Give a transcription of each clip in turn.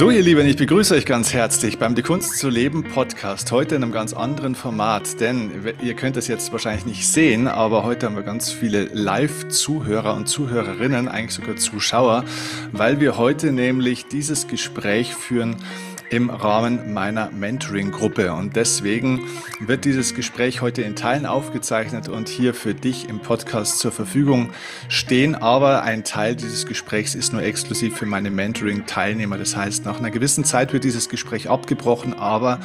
So, ihr Lieben, ich begrüße euch ganz herzlich beim Die Kunst zu leben Podcast. Heute in einem ganz anderen Format, denn ihr könnt es jetzt wahrscheinlich nicht sehen, aber heute haben wir ganz viele Live-Zuhörer und Zuhörerinnen, eigentlich sogar Zuschauer, weil wir heute nämlich dieses Gespräch führen im Rahmen meiner Mentoring-Gruppe. Und deswegen wird dieses Gespräch heute in Teilen aufgezeichnet und hier für dich im Podcast zur Verfügung stehen. Aber ein Teil dieses Gesprächs ist nur exklusiv für meine Mentoring-Teilnehmer. Das heißt, nach einer gewissen Zeit wird dieses Gespräch abgebrochen, aber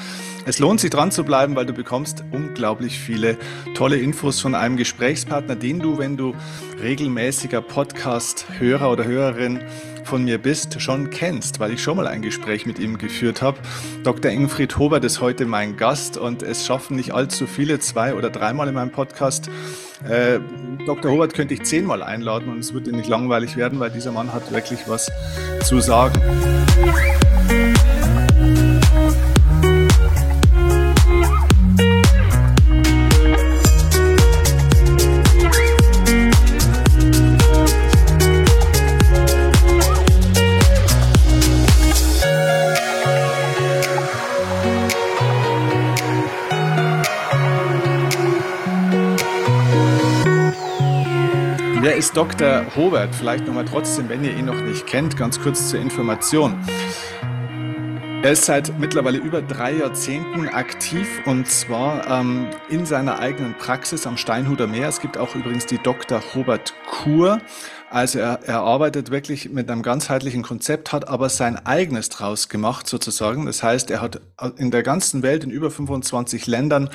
es lohnt sich dran zu bleiben, weil du bekommst unglaublich viele tolle Infos von einem Gesprächspartner, den du, wenn du regelmäßiger Podcast-Hörer oder Hörerin von mir bist, schon kennst, weil ich schon mal ein Gespräch mit ihm geführt habe. Dr. Ingfried Hobert ist heute mein Gast und es schaffen nicht allzu viele, zwei oder dreimal in meinem Podcast. Äh, Dr. Hobert könnte ich zehnmal einladen und es würde nicht langweilig werden, weil dieser Mann hat wirklich was zu sagen. Ist Dr. Hobert? Vielleicht nochmal trotzdem, wenn ihr ihn noch nicht kennt, ganz kurz zur Information. Er ist seit mittlerweile über drei Jahrzehnten aktiv und zwar ähm, in seiner eigenen Praxis am Steinhuder Meer. Es gibt auch übrigens die Dr. Hobert Kur. Also er, er arbeitet wirklich mit einem ganzheitlichen Konzept, hat aber sein eigenes draus gemacht sozusagen. Das heißt, er hat in der ganzen Welt in über 25 Ländern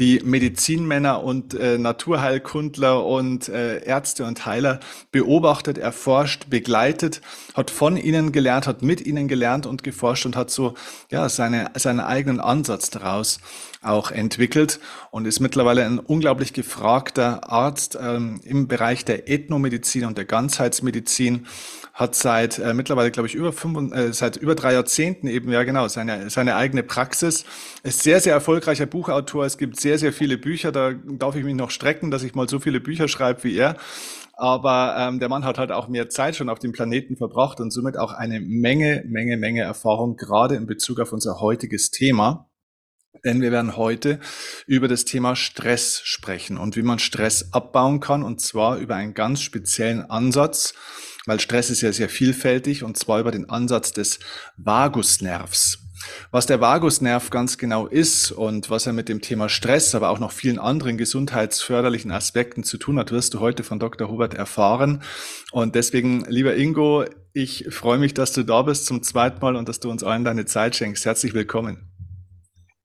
die Medizinmänner und äh, Naturheilkundler und äh, Ärzte und Heiler beobachtet, erforscht, begleitet, hat von ihnen gelernt, hat mit ihnen gelernt und geforscht und hat so ja seine, seinen eigenen Ansatz daraus auch entwickelt und ist mittlerweile ein unglaublich gefragter Arzt ähm, im Bereich der Ethnomedizin und der Ganzheitsmedizin hat seit äh, mittlerweile, glaube ich, über fünf, äh, seit über drei Jahrzehnten eben, ja genau, seine, seine eigene Praxis. Ist sehr, sehr erfolgreicher Buchautor. Es gibt sehr, sehr viele Bücher. Da darf ich mich noch strecken, dass ich mal so viele Bücher schreibe wie er. Aber ähm, der Mann hat halt auch mehr Zeit schon auf dem Planeten verbracht und somit auch eine Menge, Menge, Menge Erfahrung, gerade in Bezug auf unser heutiges Thema. Denn wir werden heute über das Thema Stress sprechen und wie man Stress abbauen kann und zwar über einen ganz speziellen Ansatz, weil Stress ist ja sehr vielfältig und zwar über den Ansatz des Vagusnervs. Was der Vagusnerv ganz genau ist und was er mit dem Thema Stress, aber auch noch vielen anderen gesundheitsförderlichen Aspekten zu tun hat, wirst du heute von Dr. Hubert erfahren. Und deswegen, lieber Ingo, ich freue mich, dass du da bist zum zweiten Mal und dass du uns allen deine Zeit schenkst. Herzlich willkommen.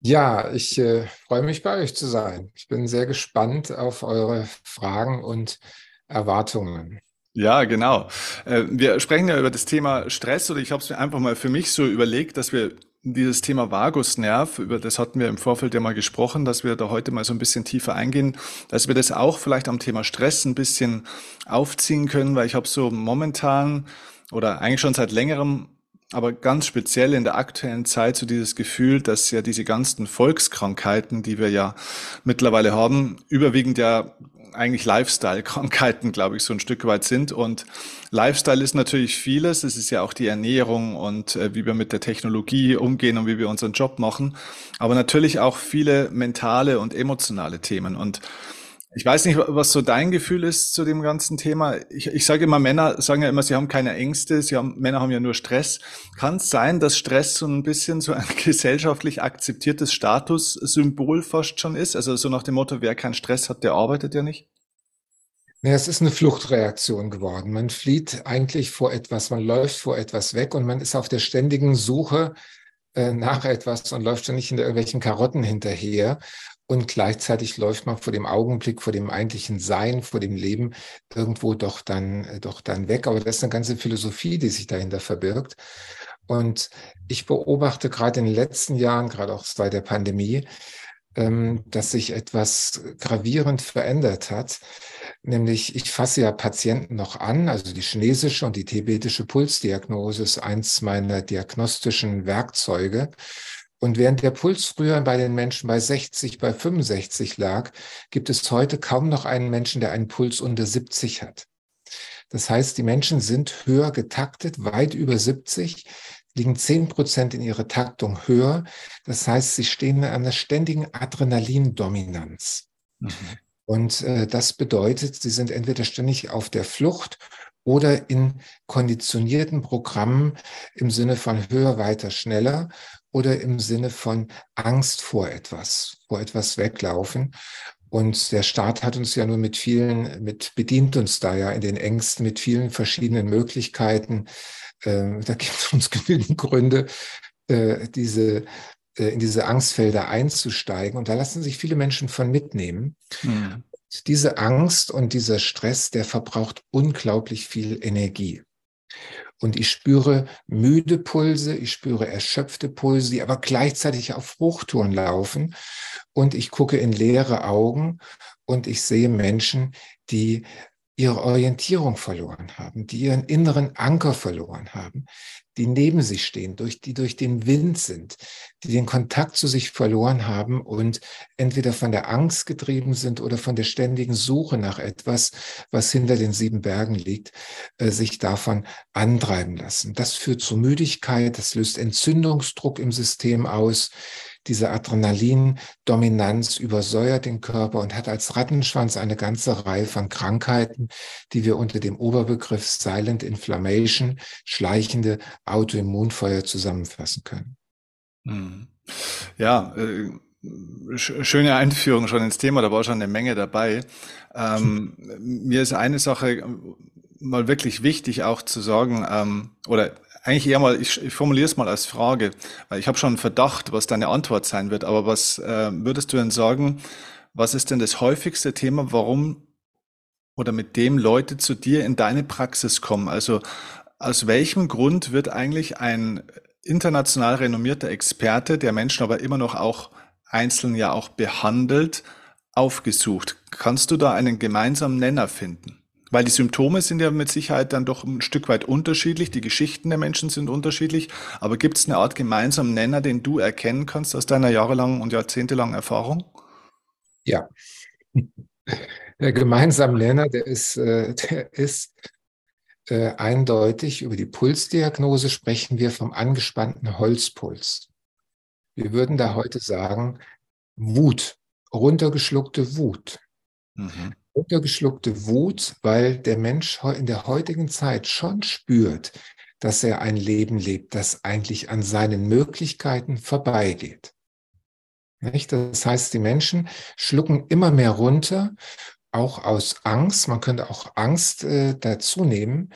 Ja, ich äh, freue mich bei euch zu sein. Ich bin sehr gespannt auf eure Fragen und Erwartungen. Ja, genau. Äh, wir sprechen ja über das Thema Stress oder ich habe es mir einfach mal für mich so überlegt, dass wir dieses Thema Vagusnerv, über das hatten wir im Vorfeld ja mal gesprochen, dass wir da heute mal so ein bisschen tiefer eingehen, dass wir das auch vielleicht am Thema Stress ein bisschen aufziehen können, weil ich habe so momentan oder eigentlich schon seit längerem aber ganz speziell in der aktuellen Zeit so dieses Gefühl, dass ja diese ganzen Volkskrankheiten, die wir ja mittlerweile haben, überwiegend ja eigentlich Lifestyle-Krankheiten, glaube ich, so ein Stück weit sind. Und Lifestyle ist natürlich vieles. Es ist ja auch die Ernährung und äh, wie wir mit der Technologie umgehen und wie wir unseren Job machen. Aber natürlich auch viele mentale und emotionale Themen. Und ich weiß nicht, was so dein Gefühl ist zu dem ganzen Thema. Ich, ich sage immer, Männer sagen ja immer, sie haben keine Ängste, sie haben, Männer haben ja nur Stress. Kann es sein, dass Stress so ein bisschen so ein gesellschaftlich akzeptiertes Statussymbol fast schon ist? Also so nach dem Motto, wer keinen Stress hat, der arbeitet ja nicht? Ja, es ist eine Fluchtreaktion geworden. Man flieht eigentlich vor etwas, man läuft vor etwas weg und man ist auf der ständigen Suche äh, nach etwas und läuft ständig hinter irgendwelchen Karotten hinterher. Und gleichzeitig läuft man vor dem Augenblick, vor dem eigentlichen Sein, vor dem Leben irgendwo doch dann, äh, doch dann weg. Aber das ist eine ganze Philosophie, die sich dahinter verbirgt. Und ich beobachte gerade in den letzten Jahren, gerade auch seit der Pandemie, ähm, dass sich etwas gravierend verändert hat. Nämlich, ich fasse ja Patienten noch an, also die chinesische und die tibetische Pulsdiagnose ist eins meiner diagnostischen Werkzeuge. Und während der Puls früher bei den Menschen bei 60, bei 65 lag, gibt es heute kaum noch einen Menschen, der einen Puls unter 70 hat. Das heißt, die Menschen sind höher getaktet, weit über 70. liegen 10 Prozent in ihrer Taktung höher. Das heißt, sie stehen in einer ständigen Adrenalindominanz. Mhm. Und äh, das bedeutet, sie sind entweder ständig auf der Flucht oder in konditionierten Programmen im Sinne von höher, weiter, schneller oder im Sinne von Angst vor etwas, vor etwas weglaufen. Und der Staat hat uns ja nur mit vielen, mit bedient uns da ja in den Ängsten mit vielen verschiedenen Möglichkeiten. Äh, da gibt es uns genügend Gründe, äh, diese äh, in diese Angstfelder einzusteigen. Und da lassen sich viele Menschen von mitnehmen. Mhm. Diese Angst und dieser Stress, der verbraucht unglaublich viel Energie. Und ich spüre müde Pulse, ich spüre erschöpfte Pulse, die aber gleichzeitig auf Hochtouren laufen. Und ich gucke in leere Augen und ich sehe Menschen, die ihre Orientierung verloren haben, die ihren inneren Anker verloren haben, die neben sich stehen, durch, die durch den Wind sind, die den Kontakt zu sich verloren haben und entweder von der Angst getrieben sind oder von der ständigen Suche nach etwas, was hinter den sieben Bergen liegt, äh, sich davon antreiben lassen. Das führt zu Müdigkeit, das löst Entzündungsdruck im System aus, diese Adrenalin-Dominanz übersäuert den Körper und hat als Rattenschwanz eine ganze Reihe von Krankheiten, die wir unter dem Oberbegriff Silent Inflammation, schleichende Autoimmunfeuer zusammenfassen können. Hm. Ja, äh, schöne Einführung schon ins Thema, da war schon eine Menge dabei. Ähm, mir ist eine Sache mal wirklich wichtig auch zu sagen, ähm, oder eigentlich eher mal, ich, ich formuliere es mal als Frage, weil ich habe schon einen Verdacht, was deine Antwort sein wird, aber was äh, würdest du denn sagen, was ist denn das häufigste Thema, warum oder mit dem Leute zu dir in deine Praxis kommen? Also aus welchem Grund wird eigentlich ein international renommierter Experte, der Menschen aber immer noch auch einzeln ja auch behandelt, aufgesucht? Kannst du da einen gemeinsamen Nenner finden? Weil die Symptome sind ja mit Sicherheit dann doch ein Stück weit unterschiedlich, die Geschichten der Menschen sind unterschiedlich, aber gibt es eine Art gemeinsamen Nenner, den du erkennen kannst aus deiner jahrelangen und jahrzehntelangen Erfahrung? Ja. Der gemeinsame Nenner, der ist, äh, der ist äh, eindeutig. Über die Pulsdiagnose sprechen wir vom angespannten Holzpuls. Wir würden da heute sagen, Wut, runtergeschluckte Wut. Mhm runtergeschluckte Wut, weil der Mensch in der heutigen Zeit schon spürt, dass er ein Leben lebt, das eigentlich an seinen Möglichkeiten vorbeigeht. Das heißt, die Menschen schlucken immer mehr runter, auch aus Angst. Man könnte auch Angst äh, dazu nehmen,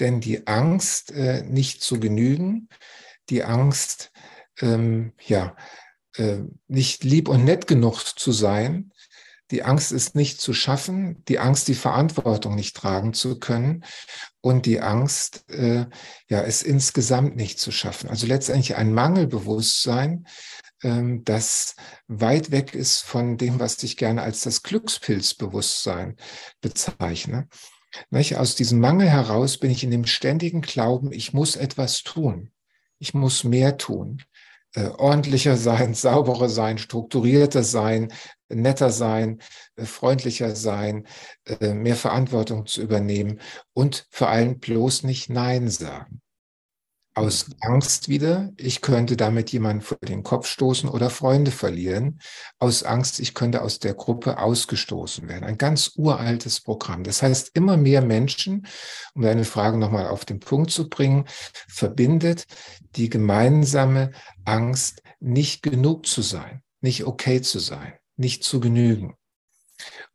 denn die Angst, äh, nicht zu genügen, die Angst, ähm, ja, äh, nicht lieb und nett genug zu sein, die Angst ist nicht zu schaffen, die Angst, die Verantwortung nicht tragen zu können und die Angst, äh, ja, es insgesamt nicht zu schaffen. Also letztendlich ein Mangelbewusstsein, ähm, das weit weg ist von dem, was ich gerne als das Glückspilzbewusstsein bezeichne. Nicht? Aus diesem Mangel heraus bin ich in dem ständigen Glauben, ich muss etwas tun. Ich muss mehr tun ordentlicher sein, sauberer sein, strukturierter sein, netter sein, äh, freundlicher sein, äh, mehr Verantwortung zu übernehmen und vor allem bloß nicht Nein sagen. Aus Angst wieder, ich könnte damit jemanden vor den Kopf stoßen oder Freunde verlieren. Aus Angst, ich könnte aus der Gruppe ausgestoßen werden. Ein ganz uraltes Programm. Das heißt, immer mehr Menschen, um deine Frage nochmal auf den Punkt zu bringen, verbindet die gemeinsame Angst, nicht genug zu sein, nicht okay zu sein, nicht zu genügen.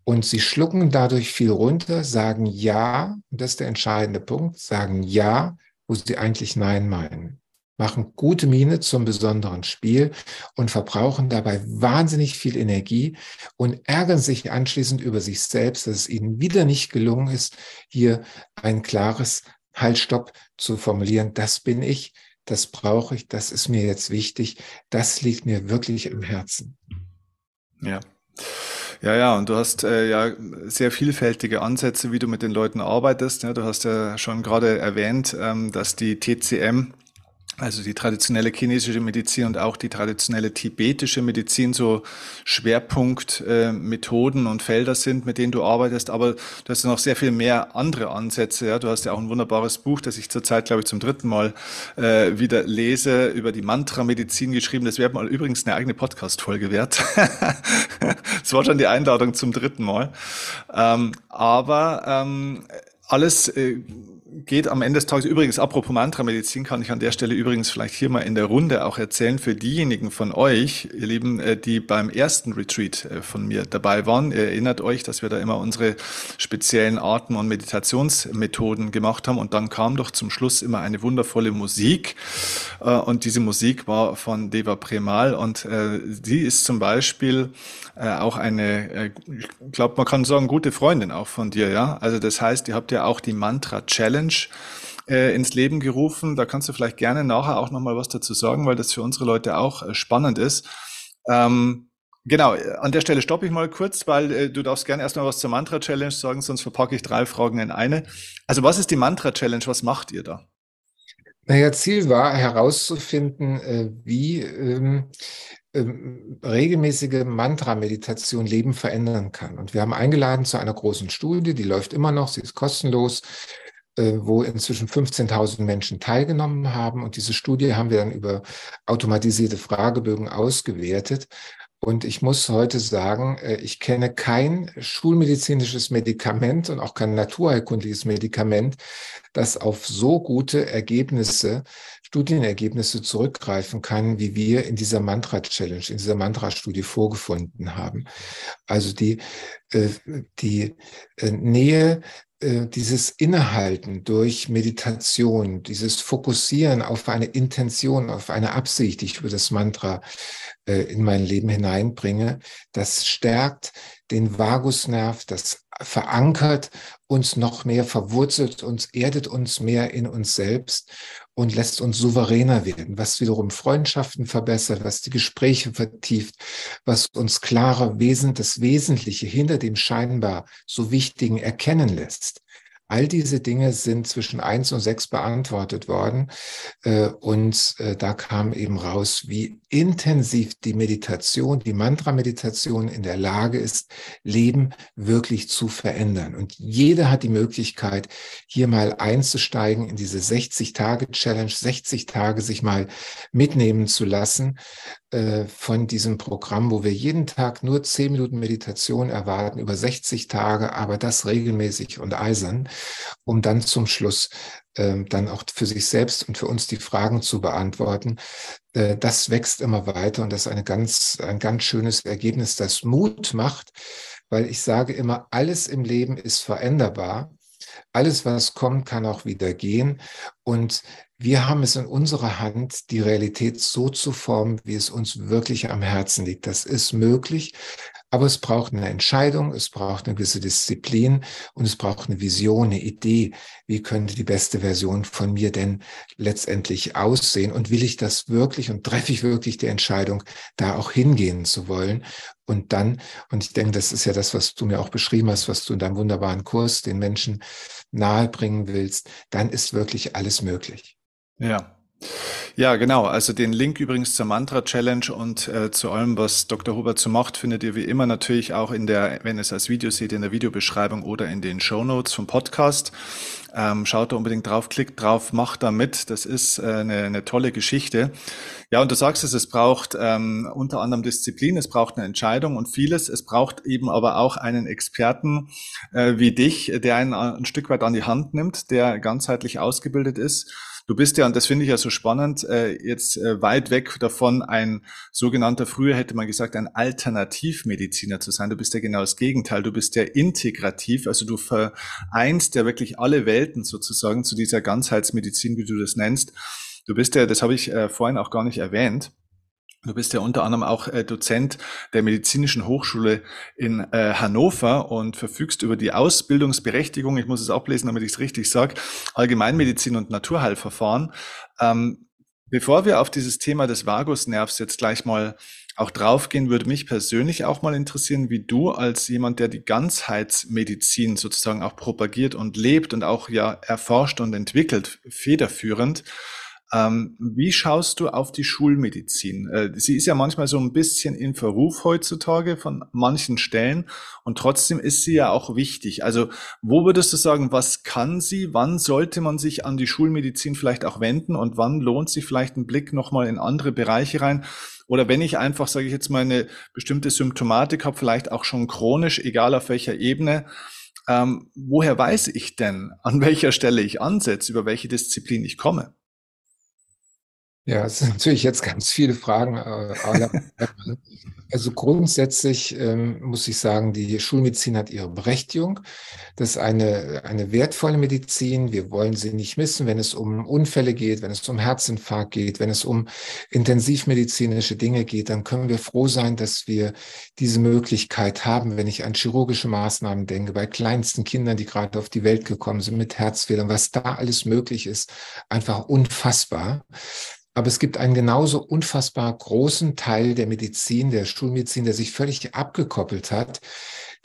Und sie schlucken dadurch viel runter, sagen Ja, und das ist der entscheidende Punkt, sagen Ja wo sie eigentlich Nein meinen, machen gute Miene zum besonderen Spiel und verbrauchen dabei wahnsinnig viel Energie und ärgern sich anschließend über sich selbst, dass es ihnen wieder nicht gelungen ist, hier ein klares Haltstopp zu formulieren. Das bin ich, das brauche ich, das ist mir jetzt wichtig, das liegt mir wirklich im Herzen. Ja. Ja, ja, und du hast äh, ja sehr vielfältige Ansätze, wie du mit den Leuten arbeitest. Ja, du hast ja schon gerade erwähnt, ähm, dass die TCM also die traditionelle chinesische Medizin und auch die traditionelle tibetische Medizin so Schwerpunktmethoden äh, und Felder sind, mit denen du arbeitest. Aber du hast noch sehr viel mehr andere Ansätze. Ja? Du hast ja auch ein wunderbares Buch, das ich zurzeit, glaube ich, zum dritten Mal äh, wieder lese, über die Mantra-Medizin geschrieben. Das wäre mal übrigens eine eigene Podcast-Folge wert. das war schon die Einladung zum dritten Mal. Ähm, aber ähm, alles äh, geht am Ende des Tages, übrigens, apropos Mantra-Medizin, kann ich an der Stelle übrigens vielleicht hier mal in der Runde auch erzählen, für diejenigen von euch, ihr Lieben, äh, die beim ersten Retreat äh, von mir dabei waren, ihr erinnert euch, dass wir da immer unsere speziellen Arten und Meditationsmethoden gemacht haben und dann kam doch zum Schluss immer eine wundervolle Musik äh, und diese Musik war von Deva Premal und sie ist zum Beispiel auch eine, ich glaube, man kann sagen, gute Freundin auch von dir, ja. Also das heißt, ihr habt ja auch die Mantra Challenge äh, ins Leben gerufen. Da kannst du vielleicht gerne nachher auch nochmal was dazu sagen, weil das für unsere Leute auch äh, spannend ist. Ähm, Genau, an der Stelle stoppe ich mal kurz, weil äh, du darfst gerne erstmal was zur Mantra-Challenge sagen, sonst verpacke ich drei Fragen in eine. Also was ist die Mantra-Challenge? Was macht ihr da? Naja, Ziel war herauszufinden, äh, wie ähm, ähm, regelmäßige Mantra-Meditation Leben verändern kann. Und wir haben eingeladen zu einer großen Studie, die läuft immer noch, sie ist kostenlos. Äh, wo inzwischen 15.000 Menschen teilgenommen haben. Und diese Studie haben wir dann über automatisierte Fragebögen ausgewertet. Und ich muss heute sagen, äh, ich kenne kein schulmedizinisches Medikament und auch kein naturheilkundliches Medikament, das auf so gute Ergebnisse, Studienergebnisse zurückgreifen kann, wie wir in dieser Mantra-Challenge, in dieser Mantra-Studie vorgefunden haben. Also die, äh, die Nähe äh, dieses Innehalten durch Meditation, dieses Fokussieren auf eine Intention, auf eine Absicht, die ich über das Mantra äh, in mein Leben hineinbringe, das stärkt den Vagusnerv, das verankert uns noch mehr, verwurzelt uns, erdet uns mehr in uns selbst und lässt uns souveräner werden, was wiederum Freundschaften verbessert, was die Gespräche vertieft, was uns klarer Wesen, das Wesentliche hinter dem scheinbar so Wichtigen erkennen lässt. All diese Dinge sind zwischen eins und sechs beantwortet worden. Äh, und äh, da kam eben raus, wie intensiv die Meditation, die Mantra-Meditation in der Lage ist, Leben wirklich zu verändern. Und jeder hat die Möglichkeit, hier mal einzusteigen in diese 60-Tage-Challenge, 60 Tage sich mal mitnehmen zu lassen von diesem Programm, wo wir jeden Tag nur 10 Minuten Meditation erwarten, über 60 Tage, aber das regelmäßig und eisern, um dann zum Schluss äh, dann auch für sich selbst und für uns die Fragen zu beantworten. Äh, das wächst immer weiter und das ist eine ganz, ein ganz schönes Ergebnis, das Mut macht, weil ich sage immer, alles im Leben ist veränderbar. Alles, was kommt, kann auch wieder gehen. Und wir haben es in unserer Hand, die Realität so zu formen, wie es uns wirklich am Herzen liegt. Das ist möglich, aber es braucht eine Entscheidung, es braucht eine gewisse Disziplin und es braucht eine Vision, eine Idee. Wie könnte die beste Version von mir denn letztendlich aussehen? Und will ich das wirklich und treffe ich wirklich die Entscheidung, da auch hingehen zu wollen? Und dann, und ich denke, das ist ja das, was du mir auch beschrieben hast, was du in deinem wunderbaren Kurs den Menschen nahebringen willst, dann ist wirklich alles möglich. Ja. Ja, genau. Also den Link übrigens zur Mantra Challenge und äh, zu allem, was Dr. Hubert so macht, findet ihr wie immer natürlich auch in der, wenn ihr es als Video seht, in der Videobeschreibung oder in den Show Notes vom Podcast. Ähm, schaut da unbedingt drauf, klickt drauf, macht da mit. Das ist äh, eine, eine tolle Geschichte. Ja, und du sagst es, es braucht ähm, unter anderem Disziplin, es braucht eine Entscheidung und vieles. Es braucht eben aber auch einen Experten äh, wie dich, der einen ein Stück weit an die Hand nimmt, der ganzheitlich ausgebildet ist Du bist ja, und das finde ich ja so spannend, äh, jetzt äh, weit weg davon, ein sogenannter, früher hätte man gesagt, ein Alternativmediziner zu sein. Du bist ja genau das Gegenteil. Du bist ja integrativ, also du vereinst ja wirklich alle Welten sozusagen zu dieser Ganzheitsmedizin, wie du das nennst. Du bist ja, das habe ich äh, vorhin auch gar nicht erwähnt, Du bist ja unter anderem auch äh, Dozent der Medizinischen Hochschule in äh, Hannover und verfügst über die Ausbildungsberechtigung, ich muss es ablesen, damit ich es richtig sage, Allgemeinmedizin und Naturheilverfahren. Ähm, bevor wir auf dieses Thema des Vagusnervs jetzt gleich mal auch draufgehen, würde mich persönlich auch mal interessieren, wie du als jemand, der die Ganzheitsmedizin sozusagen auch propagiert und lebt und auch ja erforscht und entwickelt, federführend, Ähm, wie schaust du auf die Schulmedizin? Äh, sie ist ja manchmal so ein bisschen in Verruf heutzutage von manchen Stellen und trotzdem ist sie ja auch wichtig. Also wo würdest du sagen, was kann sie? Wann sollte man sich an die Schulmedizin vielleicht auch wenden und wann lohnt sich vielleicht ein Blick nochmal in andere Bereiche rein? Oder wenn ich einfach, sage ich jetzt mal, eine bestimmte Symptomatik habe, vielleicht auch schon chronisch, egal auf welcher Ebene, ähm, woher weiß ich denn, an welcher Stelle ich ansetze, über welche Disziplin ich komme? Ja, es sind natürlich jetzt ganz viele Fragen. Äh, also grundsätzlich ähm, muss ich sagen, die Schulmedizin hat ihre Berechtigung. Das ist eine, eine wertvolle Medizin. Wir wollen sie nicht missen, wenn es um Unfälle geht, wenn es um Herzinfarkt geht, wenn es um intensivmedizinische Dinge geht, dann können wir froh sein, dass wir diese Möglichkeit haben, wenn ich an chirurgische Maßnahmen denke, bei kleinsten Kindern, die gerade auf die Welt gekommen sind mit Herzfehlern, was da alles möglich ist, einfach unfassbar. Aber es gibt einen genauso unfassbar großen Teil der Medizin, der Schulmedizin, der sich völlig abgekoppelt hat,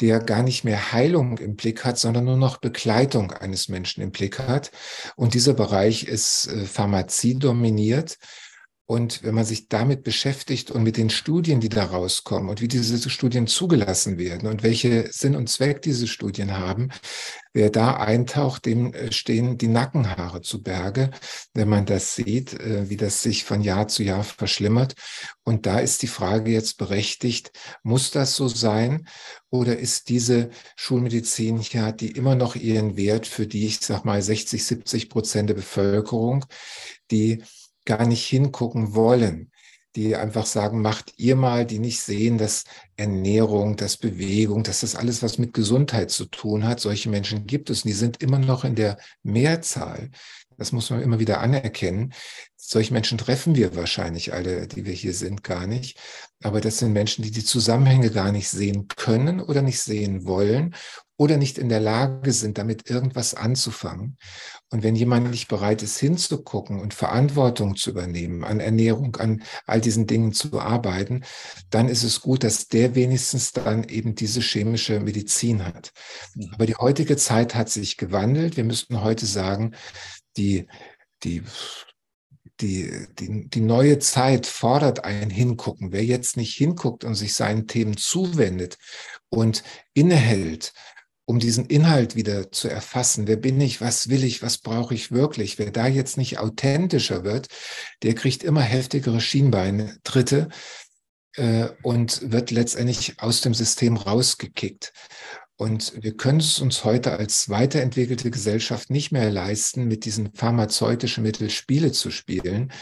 der gar nicht mehr Heilung im Blick hat, sondern nur noch Begleitung eines Menschen im Blick hat. Und dieser Bereich ist äh, Pharmazie dominiert. Und wenn man sich damit beschäftigt und mit den Studien, die da rauskommen und wie diese Studien zugelassen werden und welche Sinn und Zweck diese Studien haben, wer da eintaucht, dem äh, stehen die Nackenhaare zu Berge, wenn man das sieht, äh, wie das sich von Jahr zu Jahr verschlimmert. Und da ist die Frage jetzt berechtigt, muss das so sein? Oder ist diese Schulmedizin ja, die immer noch ihren Wert für die, ich sag mal, 60, 70 Prozent der Bevölkerung, die gar nicht hingucken wollen, die einfach sagen, macht ihr mal, die nicht sehen, dass Ernährung, dass Bewegung, dass das alles was mit Gesundheit zu tun hat. Solche Menschen gibt es und die sind immer noch in der Mehrzahl. Das muss man immer wieder anerkennen. Solche Menschen treffen wir wahrscheinlich alle, die wir hier sind, gar nicht. Aber das sind Menschen, die die Zusammenhänge gar nicht sehen können oder nicht sehen wollen oder nicht in der Lage sind, damit irgendwas anzufangen. Und wenn jemand nicht bereit ist, hinzugucken und Verantwortung zu übernehmen, an Ernährung, an all diesen Dingen zu arbeiten, dann ist es gut, dass der wenigstens dann eben diese chemische Medizin hat. Aber die heutige Zeit hat sich gewandelt. Wir müssten heute sagen, die, die die, die, die neue Zeit fordert ein Hingucken. Wer jetzt nicht hinguckt und sich seinen Themen zuwendet und innehält um diesen Inhalt wieder zu erfassen. Wer bin ich? Was will ich? Was brauche ich wirklich? Wer da jetzt nicht authentischer wird, der kriegt immer heftigere Schienbeine, Dritte äh, und wird letztendlich aus dem System rausgekickt. Und wir können es uns heute als weiterentwickelte Gesellschaft nicht mehr leisten, mit diesen pharmazeutischen Mitteln Spiele zu spielen,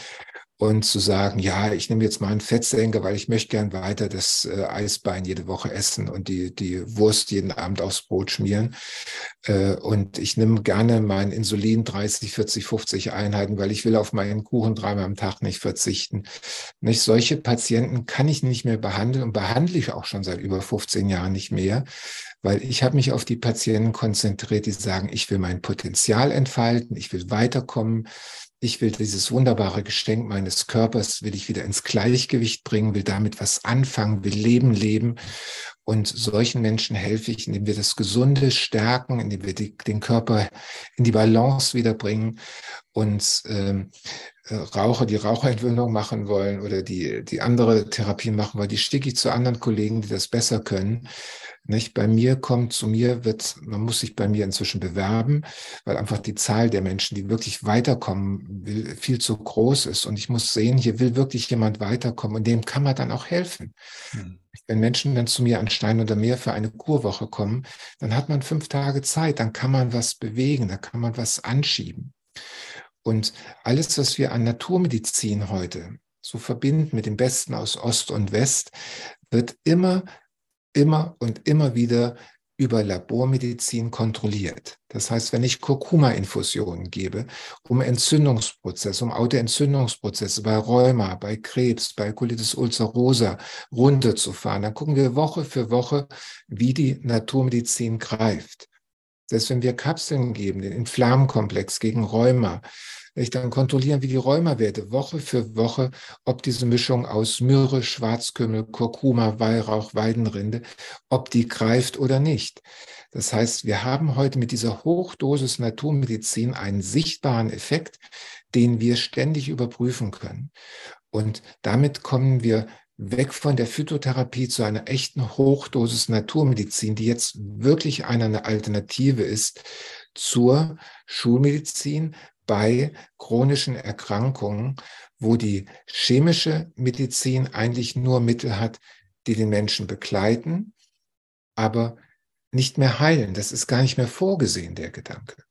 und zu sagen, ja, ich nehme jetzt mal einen Fettsenker, weil ich möchte gern weiter das äh, Eisbein jede Woche essen und die, die Wurst jeden Abend aufs Brot schmieren. Äh, und ich nehme gerne mein Insulin 30, 40, 50 Einheiten, weil ich will auf meinen Kuchen dreimal am Tag nicht verzichten. Nicht solche Patienten kann ich nicht mehr behandeln und behandle ich auch schon seit über 15 Jahren nicht mehr, weil ich habe mich auf die Patienten konzentriert, die sagen, ich will mein Potenzial entfalten, ich will weiterkommen, ich will dieses wunderbare Geschenk meines Körpers, will ich wieder ins Gleichgewicht bringen, will damit was anfangen, will Leben leben. Und solchen Menschen helfe ich, indem wir das Gesunde stärken, indem wir die, den Körper in die Balance wiederbringen und ähm, äh, Raucher, die Raucherentwöhnung machen wollen oder die, die andere Therapien machen wollen, die schicke ich zu anderen Kollegen, die das besser können. Nicht? Bei mir kommt, zu mir wird, man muss sich bei mir inzwischen bewerben, weil einfach die Zahl der Menschen, die wirklich weiterkommen will, viel zu groß ist. Und ich muss sehen, hier will wirklich jemand weiterkommen und dem kann man dann auch helfen. Hm. Wenn Menschen dann zu mir an Stein oder Meer für eine Kurwoche kommen, dann hat man fünf Tage Zeit, dann kann man was bewegen, dann kann man was anschieben. Und alles, was wir an Naturmedizin heute so verbinden mit dem Besten aus Ost und West, wird immer immer und immer wieder über Labormedizin kontrolliert. Das heißt, wenn ich Kurkuma-Infusionen gebe, um Entzündungsprozesse, um Autoentzündungsprozesse bei Rheuma, bei Krebs, bei Colitis ulcerosa runterzufahren, dann gucken wir Woche für Woche, wie die Naturmedizin greift. Selbst wenn wir Kapseln geben, den Inflamkomplex gegen Rheuma, dann kontrollieren wir die Rheumawerte Woche für Woche, ob diese Mischung aus Myrrhe, Schwarzkümmel, Kurkuma, Weihrauch, Weidenrinde, ob die greift oder nicht. Das heißt, wir haben heute mit dieser Hochdosis Naturmedizin einen sichtbaren Effekt, den wir ständig überprüfen können. Und damit kommen wir weg von der Phytotherapie zu einer echten Hochdosis Naturmedizin, die jetzt wirklich eine Alternative ist zur Schulmedizin bei chronischen Erkrankungen, wo die chemische Medizin eigentlich nur Mittel hat, die den Menschen begleiten, aber nicht mehr heilen. Das ist gar nicht mehr vorgesehen, der Gedanke.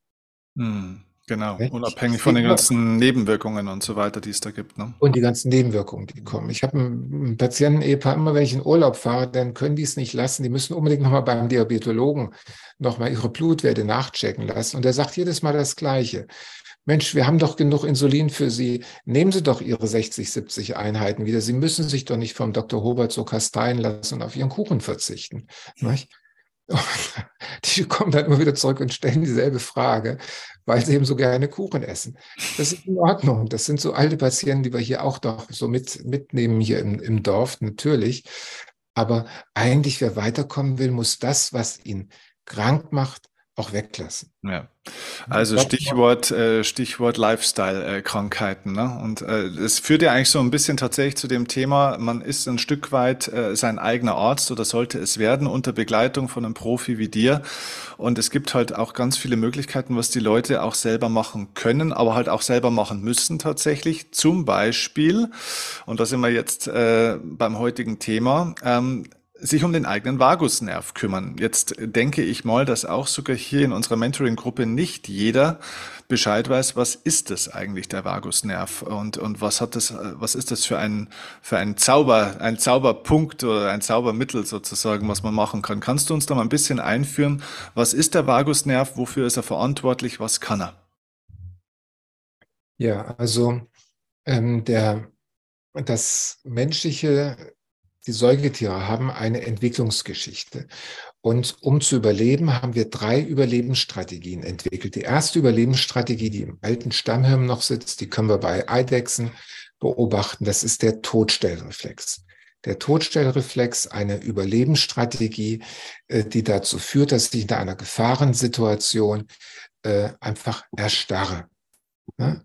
Hm. Genau, unabhängig von den ganzen Nebenwirkungen und so weiter, die es da gibt. Ne? Und die ganzen Nebenwirkungen, die kommen. Ich habe einen Patienten-Ehepaar, immer wenn ich in Urlaub fahre, dann können die es nicht lassen. Die müssen unbedingt nochmal beim Diabetologen nochmal ihre Blutwerte nachchecken lassen. Und der sagt jedes Mal das Gleiche. Mensch, wir haben doch genug Insulin für Sie. Nehmen Sie doch Ihre 60, 70 Einheiten wieder. Sie müssen sich doch nicht vom Dr. Hobart so kasteien lassen und auf Ihren Kuchen verzichten. Hm. Die kommen dann immer wieder zurück und stellen dieselbe Frage, weil sie eben so gerne Kuchen essen. Das ist in Ordnung. Das sind so alte Patienten, die wir hier auch doch so mit, mitnehmen hier im, im Dorf, natürlich. Aber eigentlich, wer weiterkommen will, muss das, was ihn krank macht, auch weglassen. Ja. Also Stichwort, äh, Stichwort Lifestyle-Krankheiten. Ne? Und äh, es führt ja eigentlich so ein bisschen tatsächlich zu dem Thema, man ist ein Stück weit äh, sein eigener Arzt oder sollte es werden unter Begleitung von einem Profi wie dir. Und es gibt halt auch ganz viele Möglichkeiten, was die Leute auch selber machen können, aber halt auch selber machen müssen tatsächlich. Zum Beispiel, und da sind wir jetzt äh, beim heutigen Thema, ähm, sich um den eigenen Vagusnerv kümmern. Jetzt denke ich mal, dass auch sogar hier in unserer Mentoring-Gruppe nicht jeder Bescheid weiß, was ist das eigentlich der Vagusnerv und, und was hat das, was ist das für ein, für ein Zauber, ein Zauberpunkt oder ein Zaubermittel sozusagen, was man machen kann. Kannst du uns da mal ein bisschen einführen? Was ist der Vagusnerv? Wofür ist er verantwortlich? Was kann er? Ja, also ähm, der, das menschliche die Säugetiere haben eine Entwicklungsgeschichte. Und um zu überleben, haben wir drei Überlebensstrategien entwickelt. Die erste Überlebensstrategie, die im alten Stammhirn noch sitzt, die können wir bei Eidechsen beobachten. Das ist der Todstellreflex. Der Todstellreflex, eine Überlebensstrategie, äh, die dazu führt, dass ich in einer Gefahrensituation äh, einfach erstarre, ne,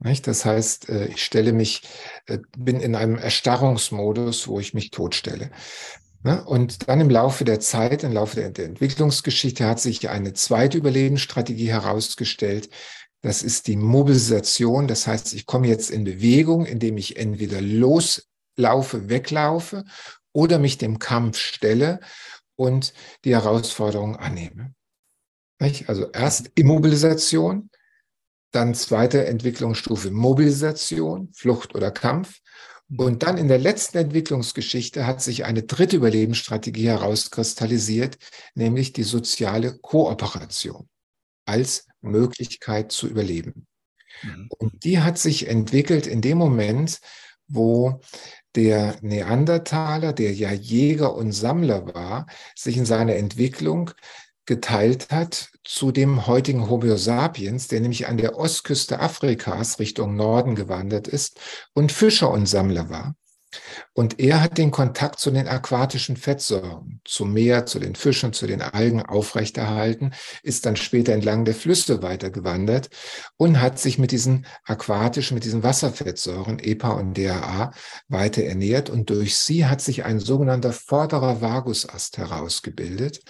erfriere. Das heißt, äh, ich stelle mich, äh, bin in einem Erstarrungsmodus, wo ich mich totstelle. Und dann im Laufe der Zeit, im Laufe der Entwicklungsgeschichte hat sich eine zweite Überlebensstrategie herausgestellt. Das ist die Mobilisation. Das heißt, ich komme jetzt in Bewegung, indem ich entweder loslaufe, weglaufe oder mich dem Kampf stelle und die Herausforderung annehme. Also erst Immobilisation, dann zweite Entwicklungsstufe Mobilisation, Flucht oder Kampf. Und dann in der letzten Entwicklungsgeschichte hat sich eine dritte Überlebensstrategie herauskristallisiert, nämlich die soziale Kooperation als Möglichkeit zu überleben. Mhm. Und die hat sich entwickelt in dem Moment, wo der Neandertaler, der ja Jäger und Sammler war, sich in seiner Entwicklung geteilt hat zu dem heutigen Homo sapiens, der nämlich an der Ostküste Afrikas Richtung Norden gewandert ist und Fischer und Sammler war. Und er hat den Kontakt zu den aquatischen Fettsäuren, zum Meer, zu den Fischen, zu den Algen aufrechterhalten, ist dann später entlang der Flüsse weitergewandert und hat sich mit diesen aquatischen, mit diesen Wasserfettsäuren, EPA und DHA, weiter ernährt. Und durch sie hat sich ein sogenannter vorderer Vagusast herausgebildet.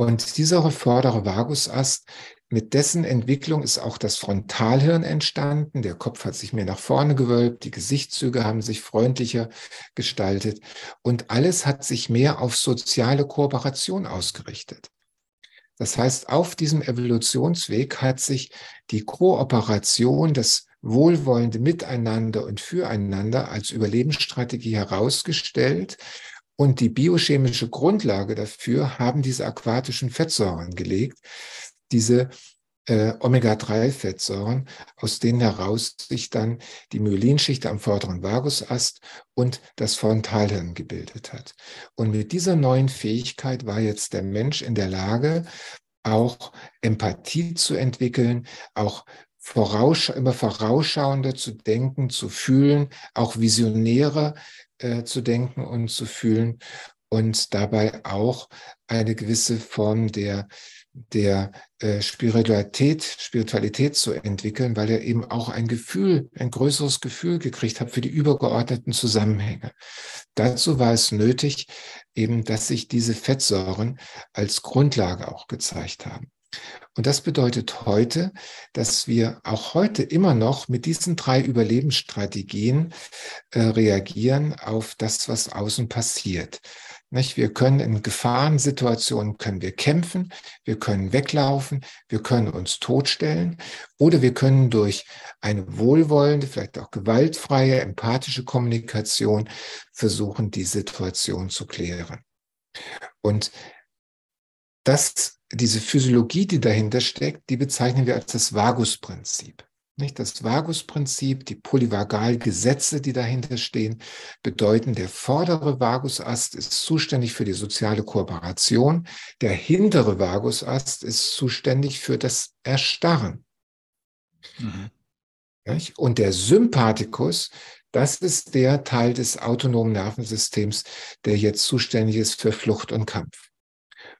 Und dieser vordere Vagusast, mit dessen Entwicklung ist auch das Frontalhirn entstanden. Der Kopf hat sich mehr nach vorne gewölbt, die Gesichtszüge haben sich freundlicher gestaltet und alles hat sich mehr auf soziale Kooperation ausgerichtet. Das heißt, auf diesem Evolutionsweg hat sich die Kooperation, das wohlwollende Miteinander und Füreinander als Überlebensstrategie herausgestellt und die biochemische Grundlage dafür haben diese aquatischen Fettsäuren gelegt, diese äh, Omega-3-Fettsäuren, aus denen heraus sich dann die Myelinschicht am vorderen Vagusast und das Frontalhirn gebildet hat. Und mit dieser neuen Fähigkeit war jetzt der Mensch in der Lage, auch Empathie zu entwickeln, auch voraus, immer vorausschauender zu denken, zu fühlen, auch visionärer äh, zu denken und zu fühlen und dabei auch eine gewisse Form der der äh, Spiritualität, Spiritualität zu entwickeln, weil er eben auch ein Gefühl, ein größeres Gefühl gekriegt hat für die übergeordneten Zusammenhänge. Dazu war es nötig, eben, dass sich diese Fettsäuren als Grundlage auch gezeigt haben. Und das bedeutet heute, dass wir auch heute immer noch mit diesen drei Überlebensstrategien äh, reagieren auf das, was außen passiert. Nicht? Wir können in Gefahrensituationen können wir kämpfen, wir können weglaufen, wir können uns totstellen oder wir können durch eine wohlwollende, vielleicht auch gewaltfreie, empathische Kommunikation versuchen, die Situation zu klären. Und das, diese Physiologie, die dahinter steckt, die bezeichnen wir als das Vagusprinzip. Nicht das Vagusprinzip, die Polyvagalgesetze, die dahinter stehen, bedeuten, der vordere Vagusast ist zuständig für die soziale Kooperation, der hintere Vagusast ist zuständig für das Erstarren. Mhm. Und der Sympathikus, das ist der Teil des autonomen Nervensystems, der jetzt zuständig ist für Flucht und Kampf.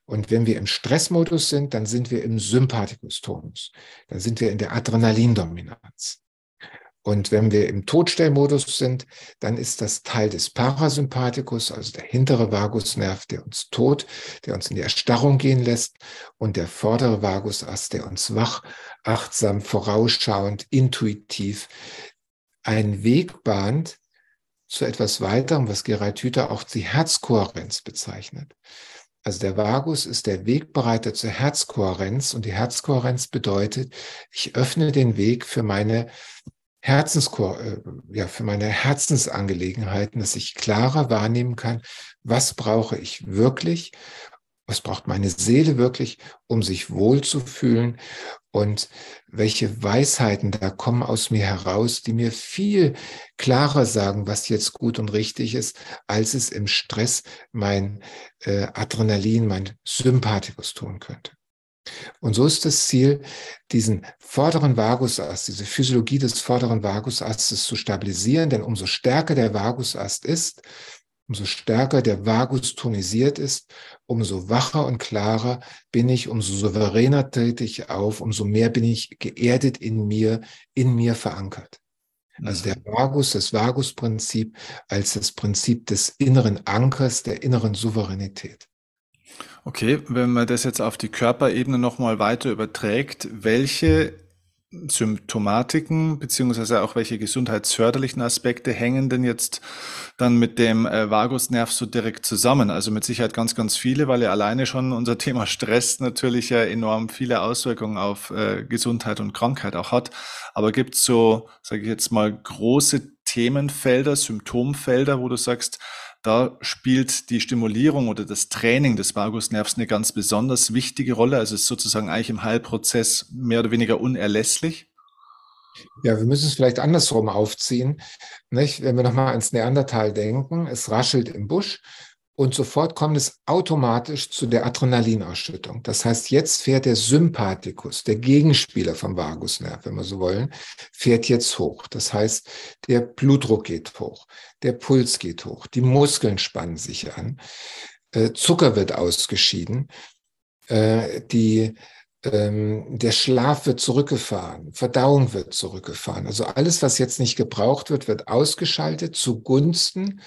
Und wenn wir im Stressmodus sind, dann sind wir im Sympathikus-Tonus. Dann sind wir in der Adrenalindominanz. Und wenn wir im Todstellmodus sind, dann ist das Teil des Parasympathikus, also der hintere Vagusnerv, der uns tot, der uns in die Erstarrung gehen lässt, und der vordere Vagusast, der uns wach, achtsam, vorausschauend, intuitiv einen Weg bahnt zu etwas weiterem, was Gerald Hüther auch die Herzkohärenz bezeichnet. Also der Vagus ist der Wegbereiter zur Herzkohärenz und die Herzkohärenz bedeutet, ich öffne den Weg für meine Herzenskor äh, ja, für meine Herzensangelegenheiten, dass ich klarer wahrnehmen kann, was brauche ich wirklich was braucht meine Seele wirklich, um sich wohlzufühlen? Und welche Weisheiten da kommen aus mir heraus, die mir viel klarer sagen, was jetzt gut und richtig ist, als es im Stress mein äh, Adrenalin, mein Sympathikus tun könnte. Und so ist das Ziel, diesen vorderen Vagusast, diese Physiologie des vorderen Vagusastes zu stabilisieren, denn umso stärker der Vagusast ist, umso stärker der Vagus tonisiert ist, umso wacher und klarer bin ich, umso souveräner trete ich auf, umso mehr bin ich geerdet in mir, in mir verankert. Also der Vagus, das Vagusprinzip als das Prinzip des inneren Ankers, der inneren Souveränität. Okay, wenn man das jetzt auf die Körperebene nochmal weiter überträgt, welche Symptomatiken beziehungsweise auch welche gesundheitsförderlichen Aspekte hängen denn jetzt dann mit dem äh, Vagusnerv so direkt zusammen? Also mit Sicherheit ganz, ganz viele, weil ja alleine schon unser Thema Stress natürlich ja enorm viele Auswirkungen auf äh, Gesundheit und Krankheit auch hat. Aber gibt es so, sage ich jetzt mal, große Themenfelder, Symptomfelder, wo du sagst, da spielt die Stimulierung oder das Training des Vagusnervs eine ganz besonders wichtige Rolle. Also ist sozusagen eigentlich im Heilprozess mehr oder weniger unerlässlich. Ja, wir müssen es vielleicht andersrum aufziehen. Nicht? Wenn wir nochmal ans Neandertal denken, es raschelt im Busch und sofort kommt es automatisch zu der Adrenalinausschüttung. Das heißt, jetzt fährt der Sympathikus, der Gegenspieler vom Vagusnerv, wenn wir so wollen, fährt jetzt hoch. Das heißt, der Blutdruck geht hoch, der Puls geht hoch, die Muskeln spannen sich an, äh, Zucker wird ausgeschieden, äh, die ähm, der Schlaf wird zurückgefahren, Verdauung wird zurückgefahren. Also alles, was jetzt nicht gebraucht wird, wird ausgeschaltet zugunsten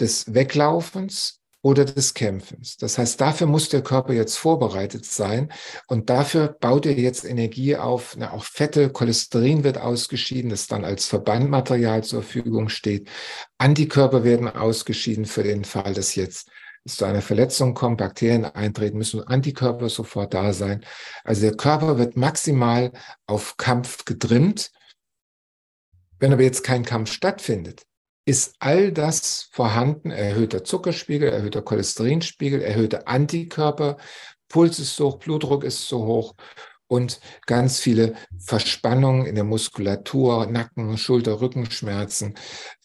des Weglaufens oder des Kämpfens. Das heißt, dafür muss der Körper jetzt vorbereitet sein und dafür baut er jetzt Energie auf. Na, auch Fette, Cholesterin wird ausgeschieden, das dann als Verbandmaterial zur Verfügung steht. Antikörper werden ausgeschieden für den Fall, dass jetzt es zu einer Verletzung kommt, Bakterien eintreten, müssen Antikörper sofort da sein. Also der Körper wird maximal auf Kampf getrimmt. Wenn aber jetzt kein Kampf stattfindet, ist all das vorhanden, erhöhter Zuckerspiegel, erhöhter Cholesterinspiegel, erhöhte Antikörper, Puls ist hoch, Blutdruck ist so hoch und ganz viele Verspannungen in der Muskulatur, Nacken, Schulter, Rückenschmerzen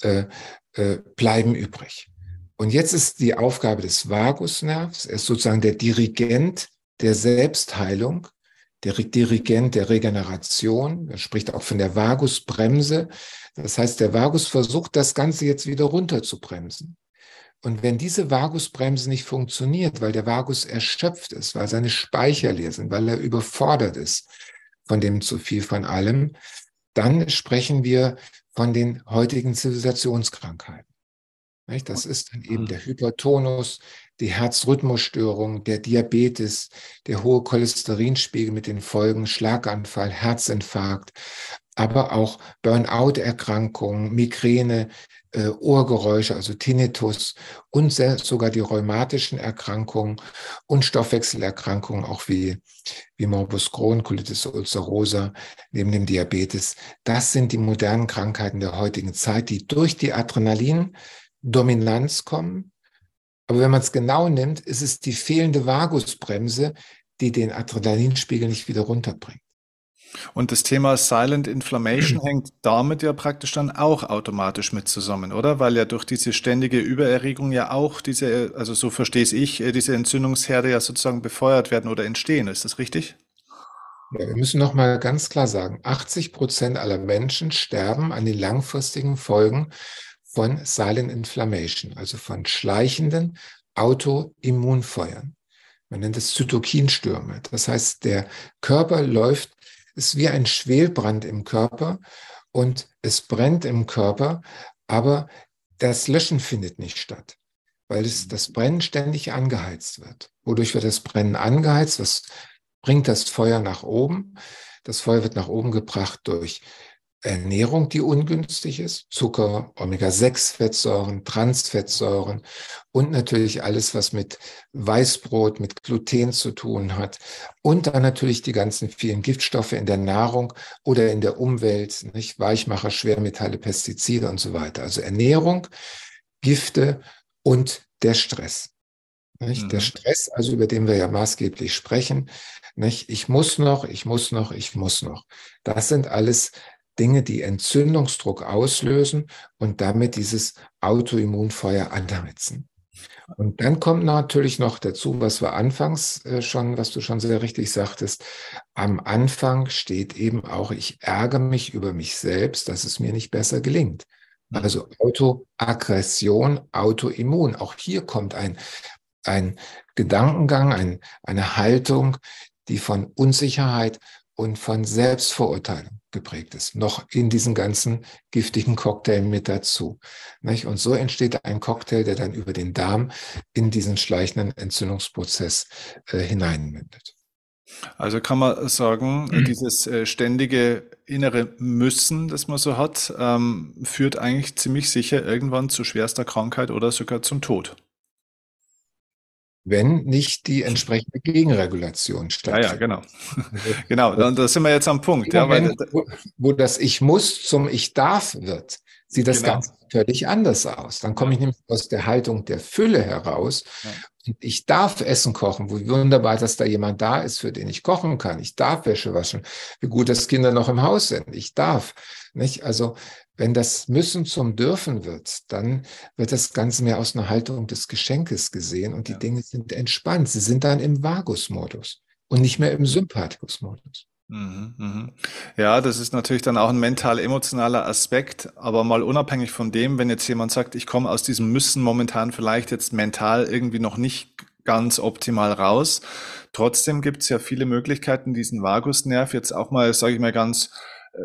äh, äh, bleiben übrig. Und jetzt ist die Aufgabe des Vagusnervs, er ist sozusagen der Dirigent der Selbstheilung, der Dirigent der Regeneration. Er spricht auch von der Vagusbremse. Das heißt, der Vagus versucht, das Ganze jetzt wieder runterzubremsen. Und wenn diese Vagusbremse nicht funktioniert, weil der Vagus erschöpft ist, weil seine Speicher leer sind, weil er überfordert ist von dem zu viel von allem, dann sprechen wir von den heutigen Zivilisationskrankheiten. Das ist dann eben der Hypertonus, die Herzrhythmusstörung, der Diabetes, der hohe Cholesterinspiegel mit den Folgen Schlaganfall, Herzinfarkt, aber auch Burnout-Erkrankungen, Migräne, äh, Ohrgeräusche, also Tinnitus und sogar die rheumatischen Erkrankungen und Stoffwechselerkrankungen, auch wie, wie Morbus Crohn, Colitis ulcerosa, neben dem Diabetes. Das sind die modernen Krankheiten der heutigen Zeit, die durch die Adrenalin-Dominanz kommen. Aber wenn man es genau nimmt, ist es die fehlende Vagusbremse, die den Adrenalinspiegel nicht wieder runterbringt. Und das Thema Silent Inflammation hängt damit ja praktisch dann auch automatisch mit zusammen, oder? Weil ja durch diese ständige Übererregung ja auch diese, also so verstehe ich, äh, diese Entzündungsherde ja sozusagen befeuert werden oder entstehen. Ist das richtig? Ja, wir müssen noch mal ganz klar sagen, 80 Prozent aller Menschen sterben an den langfristigen Folgen von Silent Inflammation, also von schleichenden Autoimmunfeuern. Man nennt es Zytokinstürme. Das heißt, der Körper läuft ist wie ein Schwelbrand im Körper und es brennt im Körper, aber das Löschen findet nicht statt, weil es, das Brennen ständig angeheizt wird. Wodurch wird das Brennen angeheizt? Was bringt das Feuer nach oben? Das Feuer wird nach oben gebracht durch Ernährung, die ungünstig ist, Zucker, Omega-6-Fettsäuren, Transfettsäuren und natürlich alles, was mit Weißbrot, mit Gluten zu tun hat. Und dann natürlich die ganzen vielen Giftstoffe in der Nahrung oder in der Umwelt, nicht Weichmacher, Schwermetalle, Pestizide und so weiter. Also Ernährung, Gifte und der Stress. Nicht? Mhm. Der Stress, also über den wir ja maßgeblich sprechen, nicht? ich muss noch, ich muss noch, ich muss noch. Das sind alles Dinge, die Entzündungsdruck auslösen und damit dieses Autoimmunfeuer anheizen. Und dann kommt natürlich noch dazu, was wir anfangs äh, schon, was du schon sehr richtig sagtest. Am Anfang steht eben auch, ich ärgere mich über mich selbst, dass es mir nicht besser gelingt. Also Autoaggression, Autoimmun. Auch hier kommt ein, ein Gedankengang, ein, eine Haltung, die von Unsicherheit und von Selbstverurteilung geprägt ist, noch in diesen ganzen giftigen Cocktail mit dazu. Nicht? Und so entsteht ein Cocktail, der dann über den Darm in diesen schleichenden Entzündungsprozess äh, hineinmündet. Also kann man sagen, mhm. dieses äh, ständige innere Müssen, das man so hat, ähm, führt eigentlich ziemlich sicher irgendwann zu schwerster Krankheit oder sogar zum Tod wenn nicht die entsprechende Gegenregulation stattfindet. Ja, ja, genau. genau, dann, da sind wir jetzt am Punkt. Ja, weil, wo, wo, das Ich muss zum Ich darf wird, sieht das genau. Ganze völlig anders aus. Dann komme ich nämlich aus der Haltung der Fülle heraus. Ja. Und ich darf Essen kochen. Wie wunderbar, dass da jemand da ist, für den ich kochen kann. Ich darf Wäsche waschen. Wie gut, dass Kinder noch im Haus sind. Ich darf. Nicht? Also wenn das Müssen zum Dürfen wird, dann wird das Ganze mehr aus einer Haltung des Geschenkes gesehen und die ja. Dinge sind entspannt. Sie sind dann im Vagusmodus und nicht mehr im Sympathikusmodus. Mhm, mhm. Ja, das ist natürlich dann auch ein mental-emotionaler Aspekt, aber mal unabhängig von dem, wenn jetzt jemand sagt, ich komme aus diesem Müssen momentan vielleicht jetzt mental irgendwie noch nicht ganz optimal raus. Trotzdem gibt es ja viele Möglichkeiten, diesen Vagusnerv jetzt auch mal, sage ich mal ganz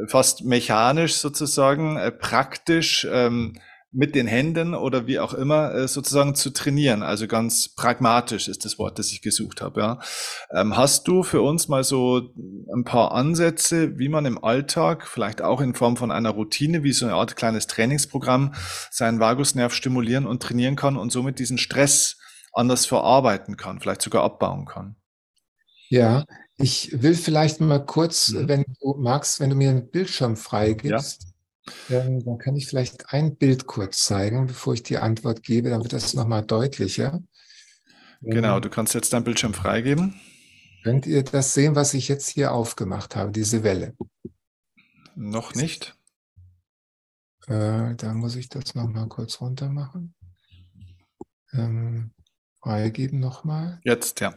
fast mechanisch sozusagen, äh, praktisch ähm, mit den Händen oder wie auch immer äh, sozusagen zu trainieren. Also ganz pragmatisch ist das Wort, das ich gesucht habe. Ja. Ähm, hast du für uns mal so ein paar Ansätze, wie man im Alltag, vielleicht auch in Form von einer Routine, wie so eine Art kleines Trainingsprogramm, seinen Vagusnerv stimulieren und trainieren kann und somit diesen Stress anders verarbeiten kann, vielleicht sogar abbauen kann? Ja, ich will vielleicht mal kurz, mhm. wenn du magst, wenn du mir einen Bildschirm freigibst, ja. ähm, dann kann ich vielleicht ein Bild kurz zeigen, bevor ich die Antwort gebe, dann wird das nochmal deutlicher. Genau, ähm, du kannst jetzt deinen Bildschirm freigeben. Könnt ihr das sehen, was ich jetzt hier aufgemacht habe, diese Welle? Noch nicht. Äh, da muss ich das nochmal kurz runter machen. Ähm, freigeben nochmal. Jetzt, ja.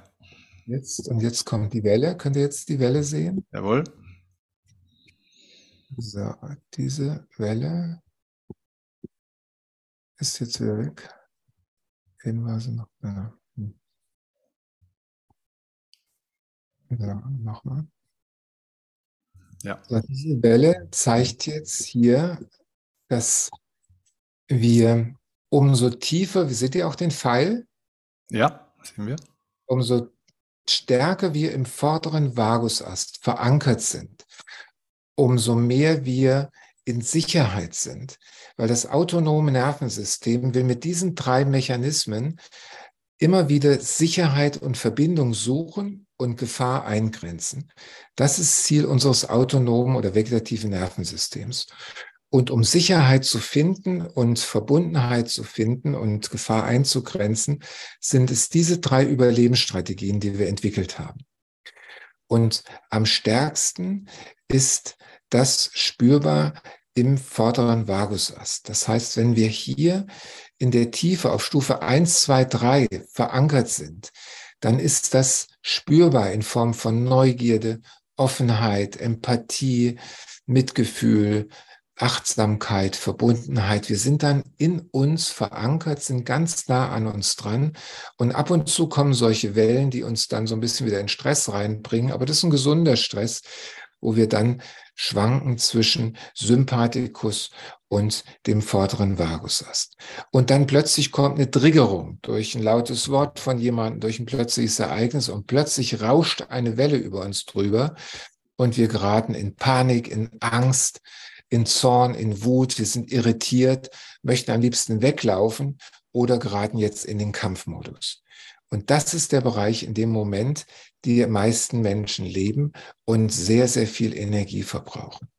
Jetzt, und jetzt kommt die Welle. Könnt ihr jetzt die Welle sehen? Jawohl. So, diese Welle ist jetzt wieder weg. Hinweise noch. Ja. Hm. Ja, nochmal. Ja. So, diese Welle zeigt jetzt hier, dass wir umso tiefer, wie seht ihr auch den Pfeil? Ja, sehen wir. Umso stärker wir im vorderen Vagusast verankert sind, umso mehr wir in Sicherheit sind, weil das autonome Nervensystem will mit diesen drei Mechanismen immer wieder Sicherheit und Verbindung suchen und Gefahr eingrenzen. Das ist Ziel unseres autonomen oder vegetativen Nervensystems. Und um Sicherheit zu finden und Verbundenheit zu finden und Gefahr einzugrenzen, sind es diese drei Überlebensstrategien, die wir entwickelt haben. Und am stärksten ist das spürbar im vorderen Vagusast. Das heißt, wenn wir hier in der Tiefe auf Stufe 1, 2, 3 verankert sind, dann ist das spürbar in Form von Neugierde, Offenheit, Empathie, Mitgefühl, Achtsamkeit, Verbundenheit. Wir sind dann in uns verankert, sind ganz nah an uns dran. Und ab und zu kommen solche Wellen, die uns dann so ein bisschen wieder in Stress reinbringen. Aber das ist ein gesunder Stress, wo wir dann schwanken zwischen Sympathikus und dem vorderen Vagusast. Und dann plötzlich kommt eine Triggerung durch ein lautes Wort von jemandem, durch ein plötzliches Ereignis und plötzlich rauscht eine Welle über uns drüber und wir geraten in Panik, in Angst, in Zorn, in Wut, wir sind irritiert, möchten am liebsten weglaufen oder geraten jetzt in den Kampfmodus. Und das ist der Bereich, in dem Moment die meisten Menschen leben und sehr, sehr viel Energie verbrauchen.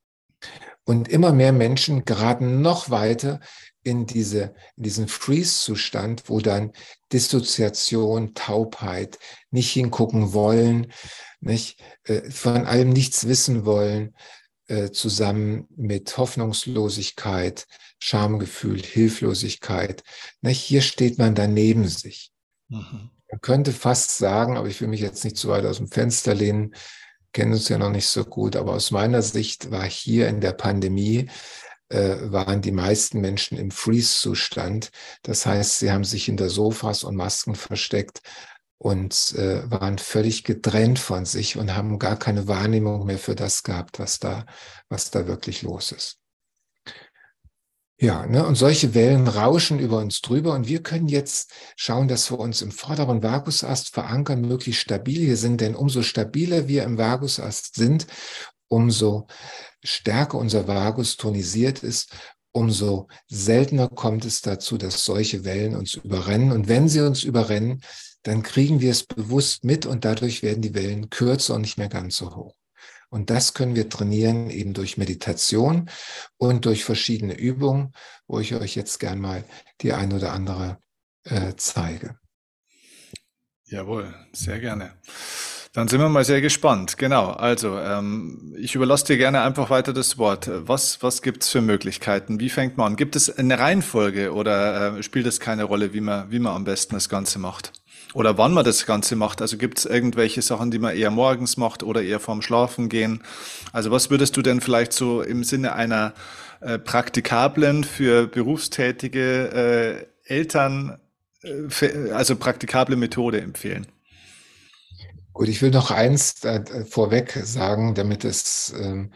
Und immer mehr Menschen geraten noch weiter in, diese, in diesen Freeze-Zustand, wo dann Dissoziation, Taubheit, nicht hingucken wollen, nicht, äh, von allem nichts wissen wollen, äh, zusammen mit Hoffnungslosigkeit, Schamgefühl, Hilflosigkeit. Nicht, hier steht man daneben sich. Mhm. Man könnte fast sagen, aber ich will mich jetzt nicht zu weit aus dem Fenster lehnen, kennen uns ja noch nicht so gut, aber aus meiner Sicht war hier in der Pandemie, äh, waren die meisten Menschen im Freeze-Zustand. Das heißt, sie haben sich hinter Sofas und Masken versteckt und äh, waren völlig getrennt von sich und haben gar keine Wahrnehmung mehr für das gehabt, was da, was da wirklich los ist. Ja, ne, und solche Wellen rauschen über uns drüber und wir können jetzt schauen, dass wir uns im vorderen Vagusast verankern, möglichst stabil hier sind, denn umso stabiler wir im Vagusast sind, umso stärker unser Vagus tonisiert ist, umso seltener kommt es dazu, dass solche Wellen uns überrennen. Und wenn sie uns überrennen, dann kriegen wir es bewusst mit und dadurch werden die Wellen kürzer und nicht mehr ganz so hoch. Und das können wir trainieren eben durch Meditation und durch verschiedene Übungen, wo ich euch jetzt gern mal die ein oder andere äh, zeige. Jawohl, sehr gerne. Dann sind wir mal sehr gespannt. Genau, also ähm, ich überlasse dir gerne einfach weiter das Wort. Was, was gibt es für Möglichkeiten? Wie fängt man an? Gibt es eine Reihenfolge oder äh, spielt es keine Rolle, wie man, wie man am besten das Ganze macht? Oder wann man das Ganze macht. Also gibt es irgendwelche Sachen, die man eher morgens macht oder eher vorm Schlafen gehen? Also was würdest du denn vielleicht so im Sinne einer äh, praktikablen für berufstätige äh, Eltern, äh, also praktikable Methode empfehlen? Gut, ich will noch eins äh, vorweg sagen, damit es, ähm,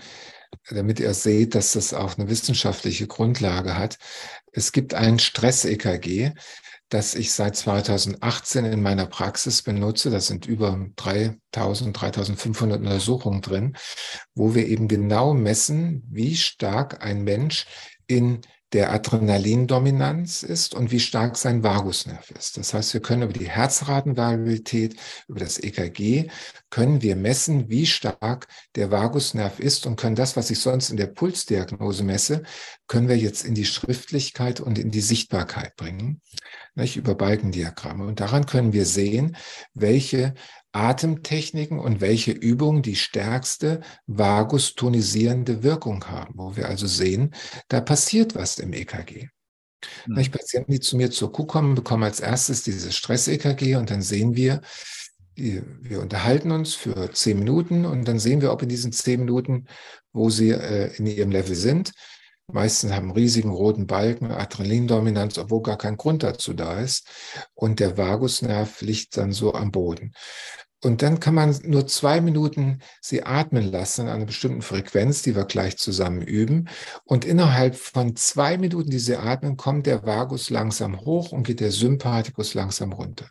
damit ihr seht, dass das auch eine wissenschaftliche Grundlage hat. Es gibt ein Stress-EKG das ich seit 2018 in meiner Praxis benutze. Das sind über 3000, 3500 Untersuchungen drin, wo wir eben genau messen, wie stark ein Mensch in der Adrenalindominanz ist und wie stark sein Vagusnerv ist. Das heißt, wir können über die Herzratenvariabilität, über das EKG können wir messen, wie stark der Vagusnerv ist und können das, was ich sonst in der Pulsdiagnose messe, können wir jetzt in die Schriftlichkeit und in die Sichtbarkeit bringen, nicht, über Balkendiagramme. Und daran können wir sehen, welche Atemtechniken und welche Übungen die stärkste vagustonisierende Wirkung haben, wo wir also sehen, da passiert was im EKG. Mhm. Patienten, die zu mir zur Kuh kommen, bekommen als erstes dieses Stress-EKG und dann sehen wir, wir unterhalten uns für zehn Minuten und dann sehen wir, ob in diesen zehn Minuten, wo sie äh, in ihrem Level sind, meistens haben riesigen roten Balken, Adrenalindominanz, obwohl gar kein Grund dazu da ist. Und der Vagusnerv liegt dann so am Boden. Und dann kann man nur zwei Minuten sie atmen lassen an einer bestimmten Frequenz, die wir gleich zusammen üben. Und innerhalb von zwei Minuten, die sie atmen, kommt der Vagus langsam hoch und geht der Sympathikus langsam runter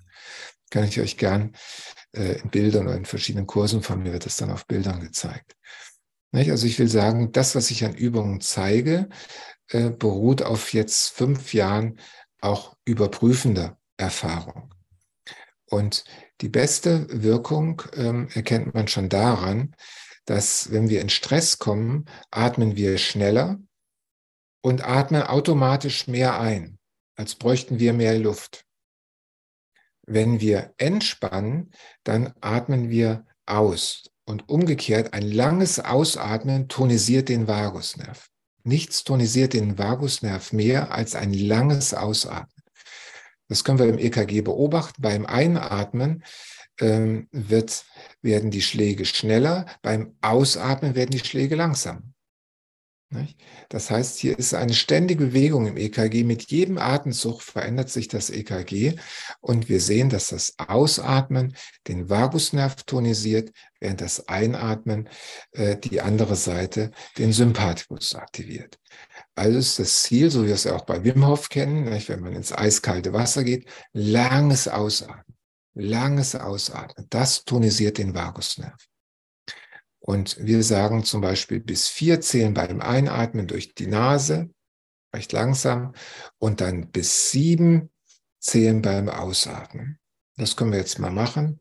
kann ich euch gern äh, in Bildern oder in verschiedenen Kursen von mir wird das dann auf Bildern gezeigt. Also ich will sagen, das, was ich an Übungen zeige, äh, beruht auf jetzt fünf Jahren auch überprüfender Erfahrung. Und die beste Wirkung ähm, erkennt man schon daran, dass wenn wir in Stress kommen, atmen wir schneller und atmen automatisch mehr ein, als bräuchten wir mehr Luft. Wenn wir entspannen, dann atmen wir aus. Und umgekehrt, ein langes Ausatmen tonisiert den Vagusnerv. Nichts tonisiert den Vagusnerv mehr als ein langes Ausatmen. Das können wir im EKG beobachten. Beim Einatmen ähm, wird, werden die Schläge schneller, beim Ausatmen werden die Schläge langsamer. Das heißt, hier ist eine ständige Bewegung im EKG. Mit jedem Atemzug verändert sich das EKG und wir sehen, dass das Ausatmen den Vagusnerv tonisiert, während das Einatmen äh, die andere Seite den Sympathikus aktiviert. Also ist das Ziel, so wie wir es auch bei Wim Hof kennen, wenn man ins eiskalte Wasser geht, langes Ausatmen. Langes Ausatmen. Das tonisiert den Vagusnerv. Und wir sagen zum Beispiel bis vier zählen beim Einatmen durch die Nase, recht langsam, und dann bis sieben zählen beim Ausatmen. Das können wir jetzt mal machen.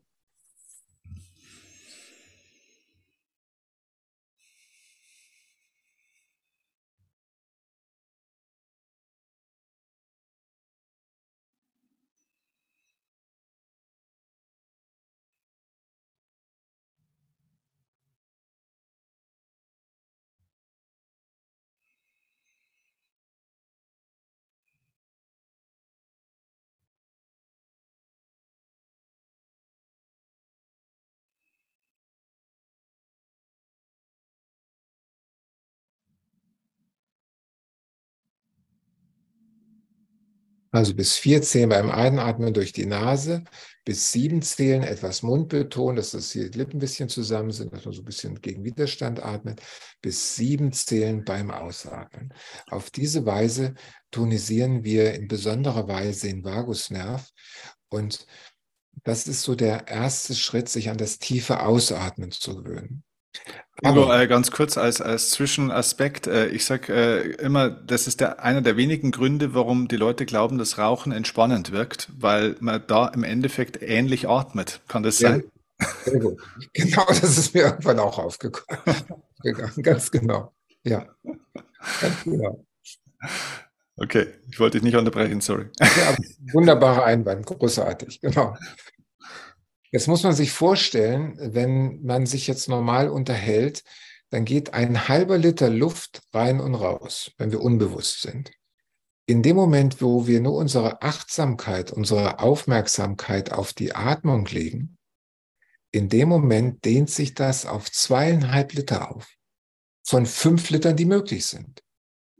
Also bis vier zählen beim Einatmen durch die Nase, bis sieben zählen etwas Mundbeton, dass das hier die Lippen ein bisschen zusammen sind, dass man so ein bisschen gegen Widerstand atmet, bis sieben zählen beim Ausatmen. Auf diese Weise tonisieren wir in besonderer Weise den Vagusnerv und das ist so der erste Schritt, sich an das tiefe Ausatmen zu gewöhnen. Ingo, äh, ganz kurz als, als Zwischenaspekt. Äh, ich sage äh, immer, das ist der, einer der wenigen Gründe, warum die Leute glauben, dass Rauchen entspannend wirkt, weil man da im Endeffekt ähnlich atmet. Kann das sein? Sehr gut. Genau, das ist mir irgendwann auch aufgekommen. Ganz genau. Ja. Ganz genau. Okay, ich wollte dich nicht unterbrechen, sorry. Ja, wunderbarer Einwand, großartig, genau. Jetzt muss man sich vorstellen, wenn man sich jetzt normal unterhält, dann geht ein halber Liter Luft rein und raus, wenn wir unbewusst sind. In dem Moment, wo wir nur unsere Achtsamkeit, unsere Aufmerksamkeit auf die Atmung legen, in dem Moment dehnt sich das auf zweieinhalb Liter auf. Von fünf Litern, die möglich sind.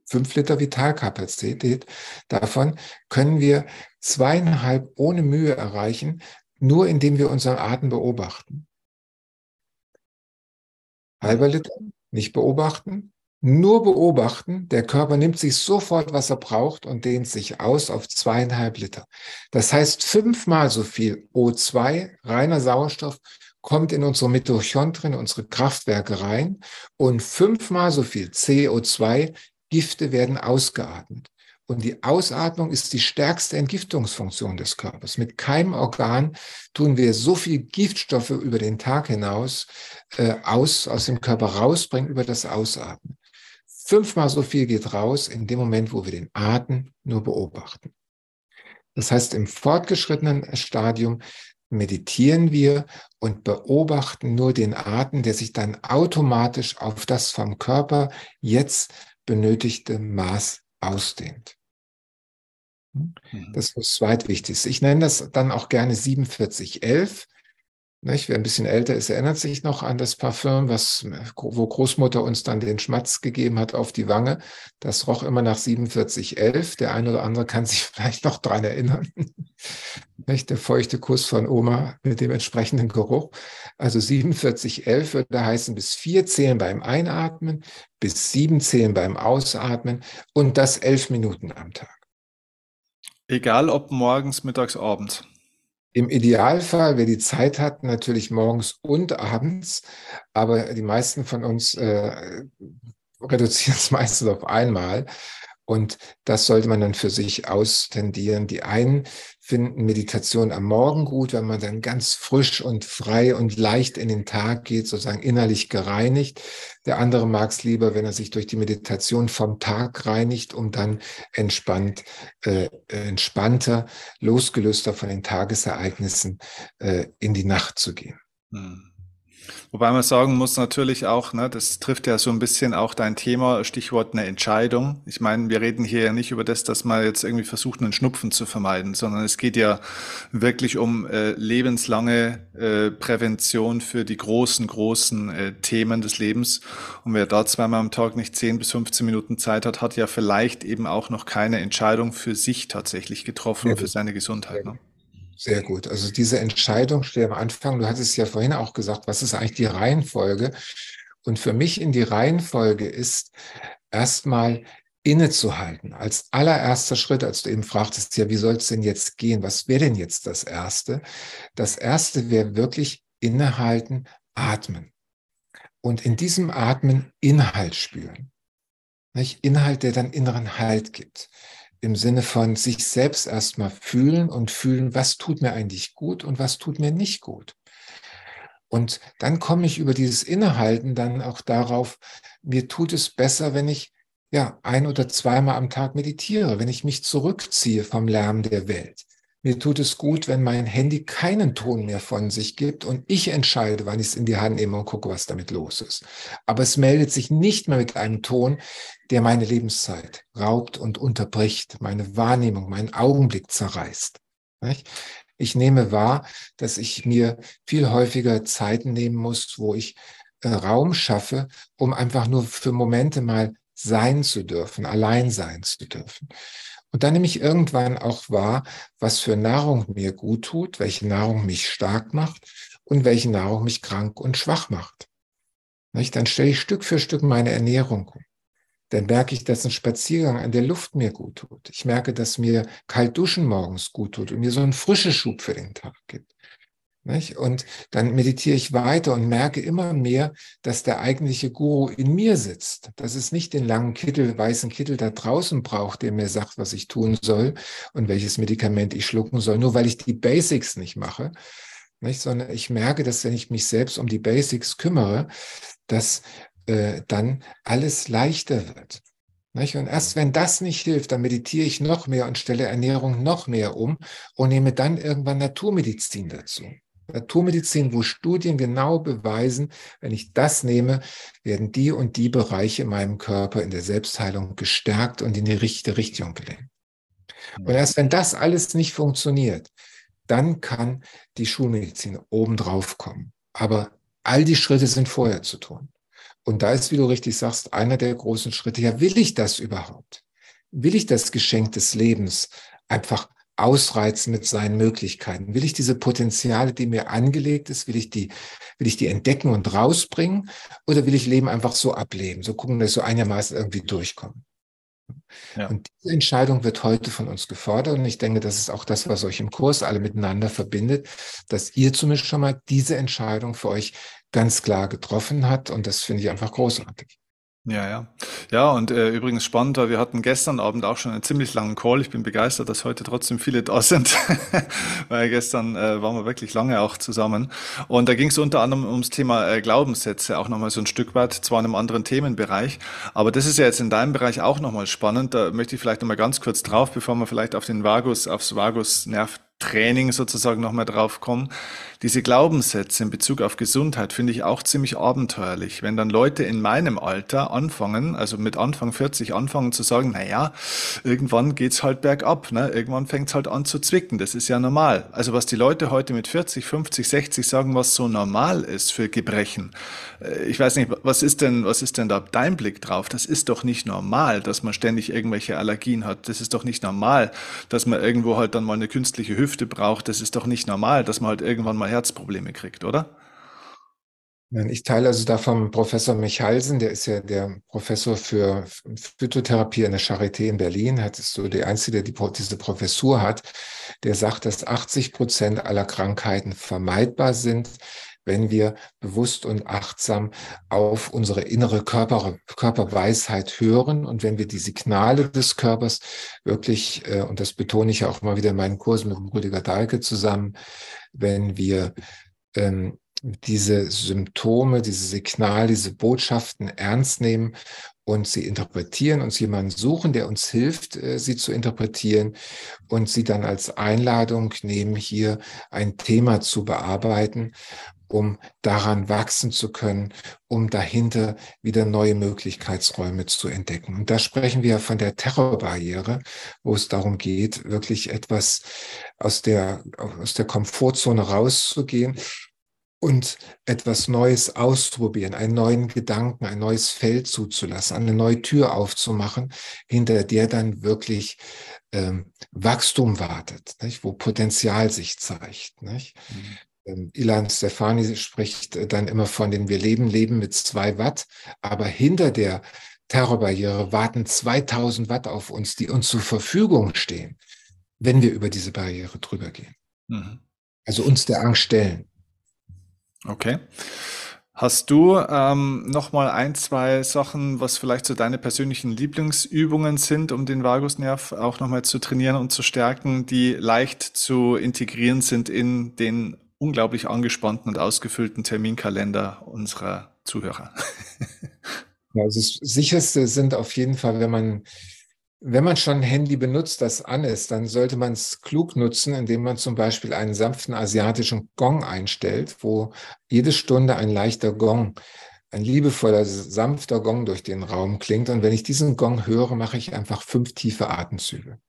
Fünf Liter Vitalkapazität. Davon können wir zweieinhalb ohne Mühe erreichen, nur indem wir unseren Atem beobachten. Halber Liter, nicht beobachten, nur beobachten. Der Körper nimmt sich sofort, was er braucht und dehnt sich aus auf zweieinhalb Liter. Das heißt, fünfmal so viel O2, reiner Sauerstoff, kommt in unsere Mitochondrien, unsere Kraftwerke rein und fünfmal so viel CO2, Gifte werden ausgeatmet. Und die Ausatmung ist die stärkste Entgiftungsfunktion des Körpers. Mit keinem Organ tun wir so viel Giftstoffe über den Tag hinaus äh, aus, aus dem Körper rausbringen über das Ausatmen. Fünfmal so viel geht raus in dem Moment, wo wir den Atem nur beobachten. Das heißt, im fortgeschrittenen Stadium meditieren wir und beobachten nur den Atem, der sich dann automatisch auf das vom Körper jetzt benötigte Maß ausdehnt. Mhm. Das ist das Zweitwichtigste. Ich nenne das dann auch gerne 4711. Nicht? Wer ein bisschen älter ist, erinnert sich noch an das Parfüm, was, wo Großmutter uns dann den Schmatz gegeben hat auf die Wange. Das roch immer nach 4711. Der eine oder andere kann sich vielleicht noch dran erinnern. Nicht? Der feuchte Kuss von Oma mit dem entsprechenden Geruch. Also 4711 würde heißen, bis vier zählen beim Einatmen, bis sieben zählen beim Ausatmen und das elf Minuten am Tag. Egal ob morgens, mittags, abends. Im Idealfall, wer die Zeit hat, natürlich morgens und abends, aber die meisten von uns äh, reduzieren es meistens auf einmal. Und das sollte man dann für sich austendieren. Die einen finden Meditation am Morgen gut, wenn man dann ganz frisch und frei und leicht in den Tag geht, sozusagen innerlich gereinigt. Der andere mag es lieber, wenn er sich durch die Meditation vom Tag reinigt, um dann entspannt, äh, entspannter, losgelöster von den Tagesereignissen äh, in die Nacht zu gehen. Hm. Wobei man sagen muss natürlich auch, ne, das trifft ja so ein bisschen auch dein Thema, Stichwort eine Entscheidung. Ich meine, wir reden hier ja nicht über das, dass man jetzt irgendwie versucht, einen Schnupfen zu vermeiden, sondern es geht ja wirklich um äh, lebenslange äh, Prävention für die großen, großen äh, Themen des Lebens. Und wer da zweimal am Tag nicht 10 bis 15 Minuten Zeit hat, hat ja vielleicht eben auch noch keine Entscheidung für sich tatsächlich getroffen, ja, für seine Gesundheit. Ne? Sehr gut. Also diese Entscheidung steht am Anfang. Du hattest ja vorhin auch gesagt, was ist eigentlich die Reihenfolge? Und für mich in die Reihenfolge ist erstmal innezuhalten. Als allererster Schritt, als du eben fragtest, ja, wie soll es denn jetzt gehen? Was wäre denn jetzt das Erste? Das Erste wäre wirklich innehalten, atmen. Und in diesem Atmen Inhalt spüren. Nicht? Inhalt, der dann inneren Halt gibt im Sinne von sich selbst erstmal fühlen und fühlen, was tut mir eigentlich gut und was tut mir nicht gut. Und dann komme ich über dieses Innehalten dann auch darauf, mir tut es besser, wenn ich ja ein oder zweimal am Tag meditiere, wenn ich mich zurückziehe vom Lärm der Welt. Mir tut es gut, wenn mein Handy keinen Ton mehr von sich gibt und ich entscheide, wann ich es in die Hand nehme und gucke, was damit los ist. Aber es meldet sich nicht mehr mit einem Ton, der meine Lebenszeit raubt und unterbricht, meine Wahrnehmung, meinen Augenblick zerreißt. Ich nehme wahr, dass ich mir viel häufiger Zeiten nehmen muss, wo ich äh, Raum schaffe, um einfach nur für Momente mal sein zu dürfen, allein sein zu dürfen. Und dann nehme ich irgendwann auch wahr, was für Nahrung mir gut tut, welche Nahrung mich stark macht und welche Nahrung mich krank und schwach macht. Dann stelle ich Stück für Stück meine Ernährung um. Dann merke ich, dass ein Spaziergang an der Luft mir gut tut. Ich merke, dass mir kalt duschen morgens gut tut und mir so einen frischen Schub für den Tag gibt. Nicht? Und dann meditiere ich weiter und merke immer mehr, dass der eigentliche Guru in mir sitzt. Dass es nicht den langen Kittel, weißen Kittel da draußen braucht, der mir sagt, was ich tun soll und welches Medikament ich schlucken soll, nur weil ich die Basics nicht mache. Nicht? Sondern ich merke, dass wenn ich mich selbst um die Basics kümmere, dass äh, dann alles leichter wird. Nicht? Und erst wenn das nicht hilft, dann meditiere ich noch mehr und stelle Ernährung noch mehr um und nehme dann irgendwann Naturmedizin dazu. Naturmedizin, wo Studien genau beweisen, wenn ich das nehme, werden die und die Bereiche in meinem Körper in der Selbstheilung gestärkt und in die richtige Richtung gelenkt. Und erst wenn das alles nicht funktioniert, dann kann die Schulmedizin obendrauf kommen. Aber all die Schritte sind vorher zu tun. Und da ist, wie du richtig sagst, einer der großen Schritte, ja, will ich das überhaupt? Will ich das Geschenk des Lebens einfach ausreizen mit seinen Möglichkeiten? Will ich diese Potenziale, die mir angelegt ist, will ich die, will ich die entdecken und rausbringen? Oder will ich Leben einfach so ableben, so gucken, dass ich so einigermaßen irgendwie durchkomme? Ja. Und diese Entscheidung wird heute von uns gefordert. Und ich denke, das ist auch das, was euch im Kurs alle miteinander verbindet, dass ihr zumindest schon mal diese Entscheidung für euch ganz klar getroffen habt. Und das finde ich einfach großartig. Ja, ja. Ja, und äh, übrigens spannend, weil wir hatten gestern Abend auch schon einen ziemlich langen Call. Ich bin begeistert, dass heute trotzdem viele da sind, weil gestern äh, waren wir wirklich lange auch zusammen. Und da ging es unter anderem ums Thema äh, Glaubenssätze, auch nochmal so ein Stück weit, zwar in einem anderen Themenbereich, aber das ist ja jetzt in deinem Bereich auch nochmal spannend. Da möchte ich vielleicht nochmal ganz kurz drauf, bevor wir vielleicht auf den Vagus, aufs Vagusnerv Training sozusagen nochmal drauf kommen. Diese Glaubenssätze in Bezug auf Gesundheit finde ich auch ziemlich abenteuerlich. Wenn dann Leute in meinem Alter anfangen, also mit Anfang 40 anfangen zu sagen, na ja, irgendwann geht's halt bergab, ne? Irgendwann fängt's halt an zu zwicken. Das ist ja normal. Also was die Leute heute mit 40, 50, 60 sagen, was so normal ist für Gebrechen. Äh, ich weiß nicht, was ist denn, was ist denn da dein Blick drauf? Das ist doch nicht normal, dass man ständig irgendwelche Allergien hat. Das ist doch nicht normal, dass man irgendwo halt dann mal eine künstliche Hüfte Hüfte braucht, das ist doch nicht normal, dass man halt irgendwann mal Herzprobleme kriegt, oder? Ich teile also da vom Professor Michalsen, der ist ja der Professor für Phytotherapie an der Charité in Berlin, hat ist so der Einzige, der die, diese Professur hat, der sagt, dass 80 Prozent aller Krankheiten vermeidbar sind, wenn wir bewusst und achtsam auf unsere innere Körper, Körperweisheit hören und wenn wir die Signale des Körpers wirklich, äh, und das betone ich ja auch mal wieder in meinen Kursen mit Rüdiger Dahlke zusammen, wenn wir ähm, diese Symptome, diese Signale, diese Botschaften ernst nehmen und sie interpretieren, uns jemanden suchen, der uns hilft, äh, sie zu interpretieren und sie dann als Einladung nehmen, hier ein Thema zu bearbeiten um daran wachsen zu können, um dahinter wieder neue Möglichkeitsräume zu entdecken. Und da sprechen wir von der Terrorbarriere, wo es darum geht, wirklich etwas aus der, aus der Komfortzone rauszugehen und etwas Neues auszuprobieren, einen neuen Gedanken, ein neues Feld zuzulassen, eine neue Tür aufzumachen, hinter der dann wirklich ähm, Wachstum wartet, nicht? wo Potenzial sich zeigt. Nicht? Mhm. Ähm, Ilan Stefani spricht äh, dann immer von den Wir leben, leben mit zwei Watt, aber hinter der Terrorbarriere warten 2000 Watt auf uns, die uns zur Verfügung stehen, wenn wir über diese Barriere drüber gehen. Mhm. Also uns der Angst stellen. Okay. Hast du ähm, noch mal ein, zwei Sachen, was vielleicht so deine persönlichen Lieblingsübungen sind, um den Vagusnerv auch noch mal zu trainieren und zu stärken, die leicht zu integrieren sind in den unglaublich angespannten und ausgefüllten Terminkalender unserer Zuhörer. Ja, also das Sicherste sind auf jeden Fall, wenn man, wenn man schon ein Handy benutzt, das an ist, dann sollte man es klug nutzen, indem man zum Beispiel einen sanften asiatischen Gong einstellt, wo jede Stunde ein leichter Gong, ein liebevoller, sanfter Gong durch den Raum klingt. Und wenn ich diesen Gong höre, mache ich einfach fünf tiefe Atemzüge.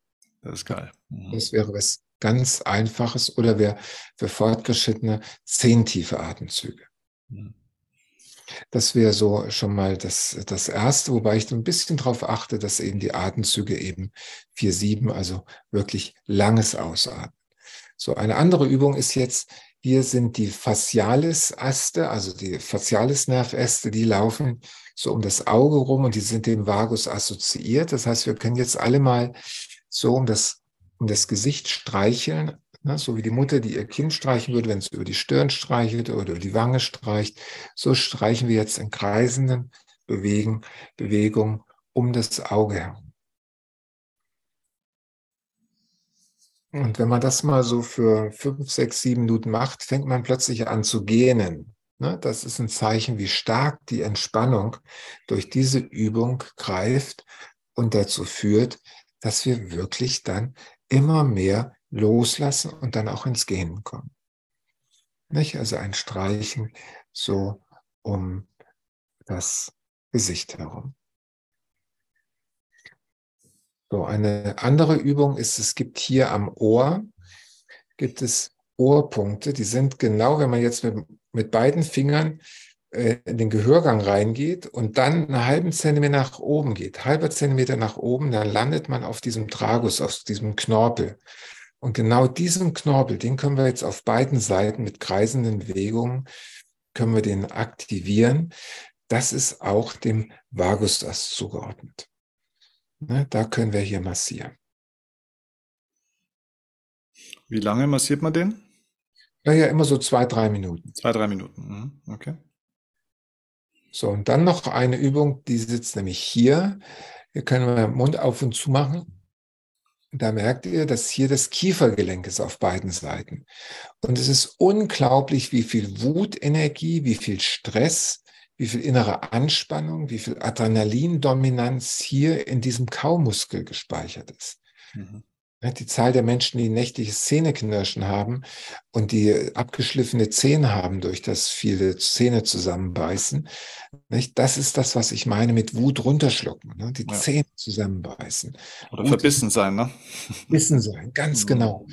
Das ist geil. Mhm. Das wäre was ganz Einfaches oder wer für Fortgeschrittene zehn tiefe Atemzüge. Das wäre so schon mal das, das Erste, wobei ich ein bisschen darauf achte, dass eben die Atemzüge eben 4-7, also wirklich langes Ausatmen. So, eine andere Übung ist jetzt, hier sind die Facialis-Aste, also die Facialis-Nerväste, die laufen so um das Auge rum und die sind dem Vagus assoziiert. Das heißt, wir können jetzt alle mal so um das um das Gesicht streicheln, ne, so wie die Mutter, die ihr Kind streichen würde, wenn es über die Stirn streichelt oder über die Wange streicht. So streichen wir jetzt in kreisenden Bewegen, Bewegung um das Auge herum. Und wenn man das mal so für fünf, sechs, sieben Minuten macht, fängt man plötzlich an zu gähnen. Ne, das ist ein Zeichen, wie stark die Entspannung durch diese Übung greift und dazu führt, dass wir wirklich dann immer mehr loslassen und dann auch ins Gehen kommen. Nicht? Also ein Streichen so um das Gesicht herum. So, eine andere Übung ist, es gibt hier am Ohr, gibt es Ohrpunkte, die sind genau, wenn man jetzt mit, mit beiden Fingern in den Gehörgang reingeht und dann einen halben Zentimeter nach oben geht, halber Zentimeter nach oben, dann landet man auf diesem Tragus, auf diesem Knorpel. Und genau diesen Knorpel, den können wir jetzt auf beiden Seiten mit kreisenden Bewegungen, können wir den aktivieren. Das ist auch dem Vagusas zugeordnet. Ne, da können wir hier massieren. Wie lange massiert man den? Ja, ja, immer so zwei, drei Minuten. Zwei, drei Minuten. Mhm, okay. So, und dann noch eine Übung, die sitzt nämlich hier. Hier können wir Mund auf und zu machen. Da merkt ihr, dass hier das Kiefergelenk ist auf beiden Seiten. Und es ist unglaublich, wie viel Wutenergie, wie viel Stress, wie viel innere Anspannung, wie viel Adrenalindominanz hier in diesem Kaumuskel gespeichert ist. Mhm. Ne, die Zahl der Menschen, die nächtliches Zähneknirschen haben und die abgeschliffene Zähne haben durch das viele Zähne zusammenbeißen, das ist das, was ich meine mit Wut runterschlucken, ne, die ja. Zähne zusammenbeißen. Oder Wut verbissen sein, ne? Verbissen sein, ganz mhm. genau.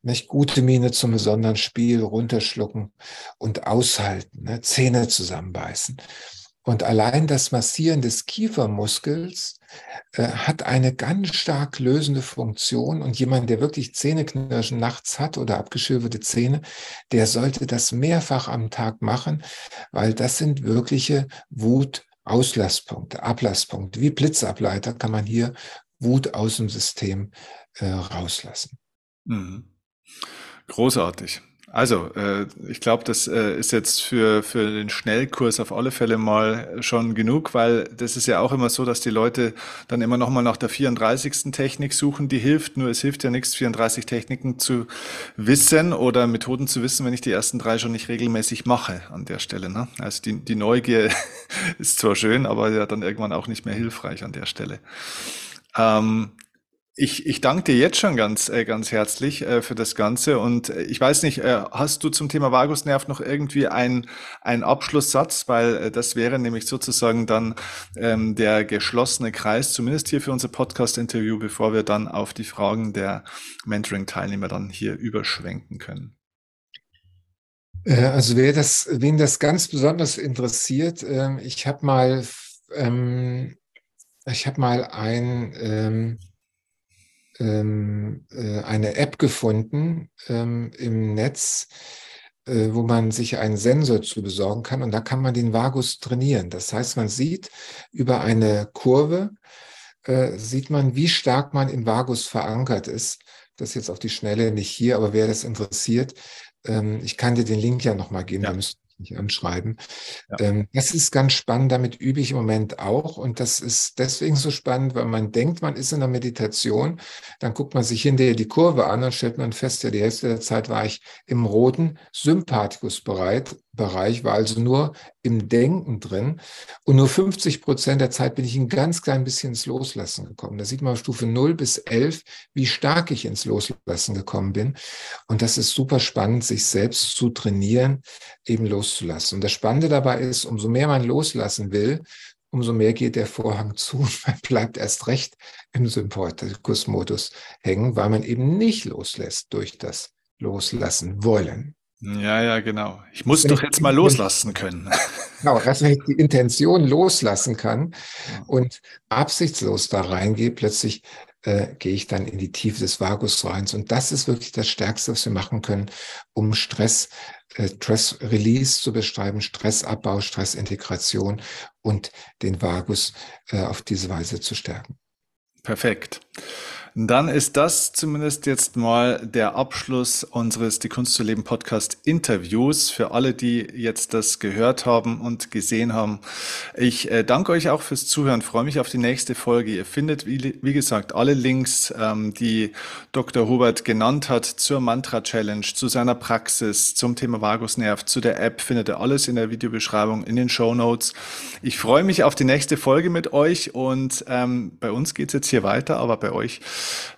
Nicht gute Miene zum besonderen Spiel, runterschlucken und aushalten, ne? Zähne zusammenbeißen. Und allein das Massieren des Kiefermuskels äh, hat eine ganz stark lösende Funktion. Und jemand, der wirklich Zähneknirschen nachts hat oder abgeschürfte Zähne, der sollte das mehrfach am Tag machen, weil das sind wirkliche Wutauslasszpunkte, Ablasspunkte. Wie Blitzableiter kann man hier Wut aus dem System äh, rauslassen. Mhm. Großartig. Also, äh, ich glaube, das äh, ist jetzt für, für den Schnellkurs auf alle Fälle mal schon genug, weil das ist ja auch immer so, dass die Leute dann immer noch mal nach der 34. Technik suchen, die hilft. Nur es hilft ja nichts, 34 Techniken zu wissen oder Methoden zu wissen, wenn ich die ersten drei schon nicht regelmäßig mache an der Stelle. Ne? Also die, die Neugier ist zwar schön, aber ja dann irgendwann auch nicht mehr hilfreich an der Stelle. Ähm, ich, ich danke dir jetzt schon ganz, äh, ganz herzlich äh, für das Ganze. Und äh, ich weiß nicht, hast du zum Thema Vagusnerv noch irgendwie einen Abschlusssatz? Weil das wäre nämlich sozusagen dann ähm, der geschlossene Kreis, zumindest hier für unser Podcast-Interview, bevor wir dann auf die Fragen der Mentoring-Teilnehmer dann hier überschwenken können. Also wer das, wen das ganz besonders interessiert, äh, ich habe mal, ähm, ich habe mal ein ähm, ähm, äh, eine App gefunden ähm, im Netz, äh, wo man sich einen Sensor zu besorgen kann und da kann man den Vagus trainieren. Das heißt, man sieht über eine Kurve, äh, sieht man, wie stark man im Vagus verankert ist. Das ist jetzt auf die Schnelle nicht hier, aber wer das interessiert, ähm, ich kann dir den Link ja nochmal geben, ja. da müsst nicht anschreiben. Ja. Ähm, das ist ganz spannend, damit übe ich im Moment auch. Und das ist deswegen so spannend, weil man denkt, man ist in der Meditation, dann guckt man sich hinterher die Kurve an und stellt man fest, ja, die Hälfte der Zeit war ich im roten Sympathikusbereich, Bereich, war also nur im Denken drin. Und nur 50 Prozent der Zeit bin ich ein ganz klein bisschen ins Loslassen gekommen. Da sieht man auf Stufe 0 bis 11, wie stark ich ins Loslassen gekommen bin. Und das ist super spannend, sich selbst zu trainieren, eben loszulassen. Und das Spannende dabei ist, umso mehr man loslassen will, umso mehr geht der Vorhang zu und man bleibt erst recht im Sympathikus-Modus hängen, weil man eben nicht loslässt durch das Loslassen wollen. Ja, ja, genau. Ich muss doch jetzt mal loslassen können. Genau, dass ich die Intention loslassen kann und absichtslos da reingehe, plötzlich äh, gehe ich dann in die Tiefe des Vagus rein. Und das ist wirklich das Stärkste, was wir machen können, um Stress, äh, Stress Release zu beschreiben, Stressabbau, Stressintegration und den Vagus äh, auf diese Weise zu stärken. Perfekt. Dann ist das zumindest jetzt mal der Abschluss unseres Die Kunst zu leben Podcast Interviews für alle, die jetzt das gehört haben und gesehen haben. Ich äh, danke euch auch fürs Zuhören, freue mich auf die nächste Folge. Ihr findet, wie, wie gesagt, alle Links, ähm, die Dr. Hubert genannt hat zur Mantra Challenge, zu seiner Praxis, zum Thema Vagusnerv, zu der App, findet ihr alles in der Videobeschreibung, in den Show Notes. Ich freue mich auf die nächste Folge mit euch und ähm, bei uns geht's jetzt hier weiter, aber bei euch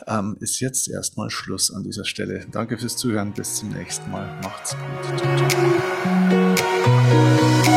ähm, ist jetzt erstmal Schluss an dieser Stelle. Danke fürs Zuhören. Bis zum nächsten Mal. Macht's gut. Ciao, ciao.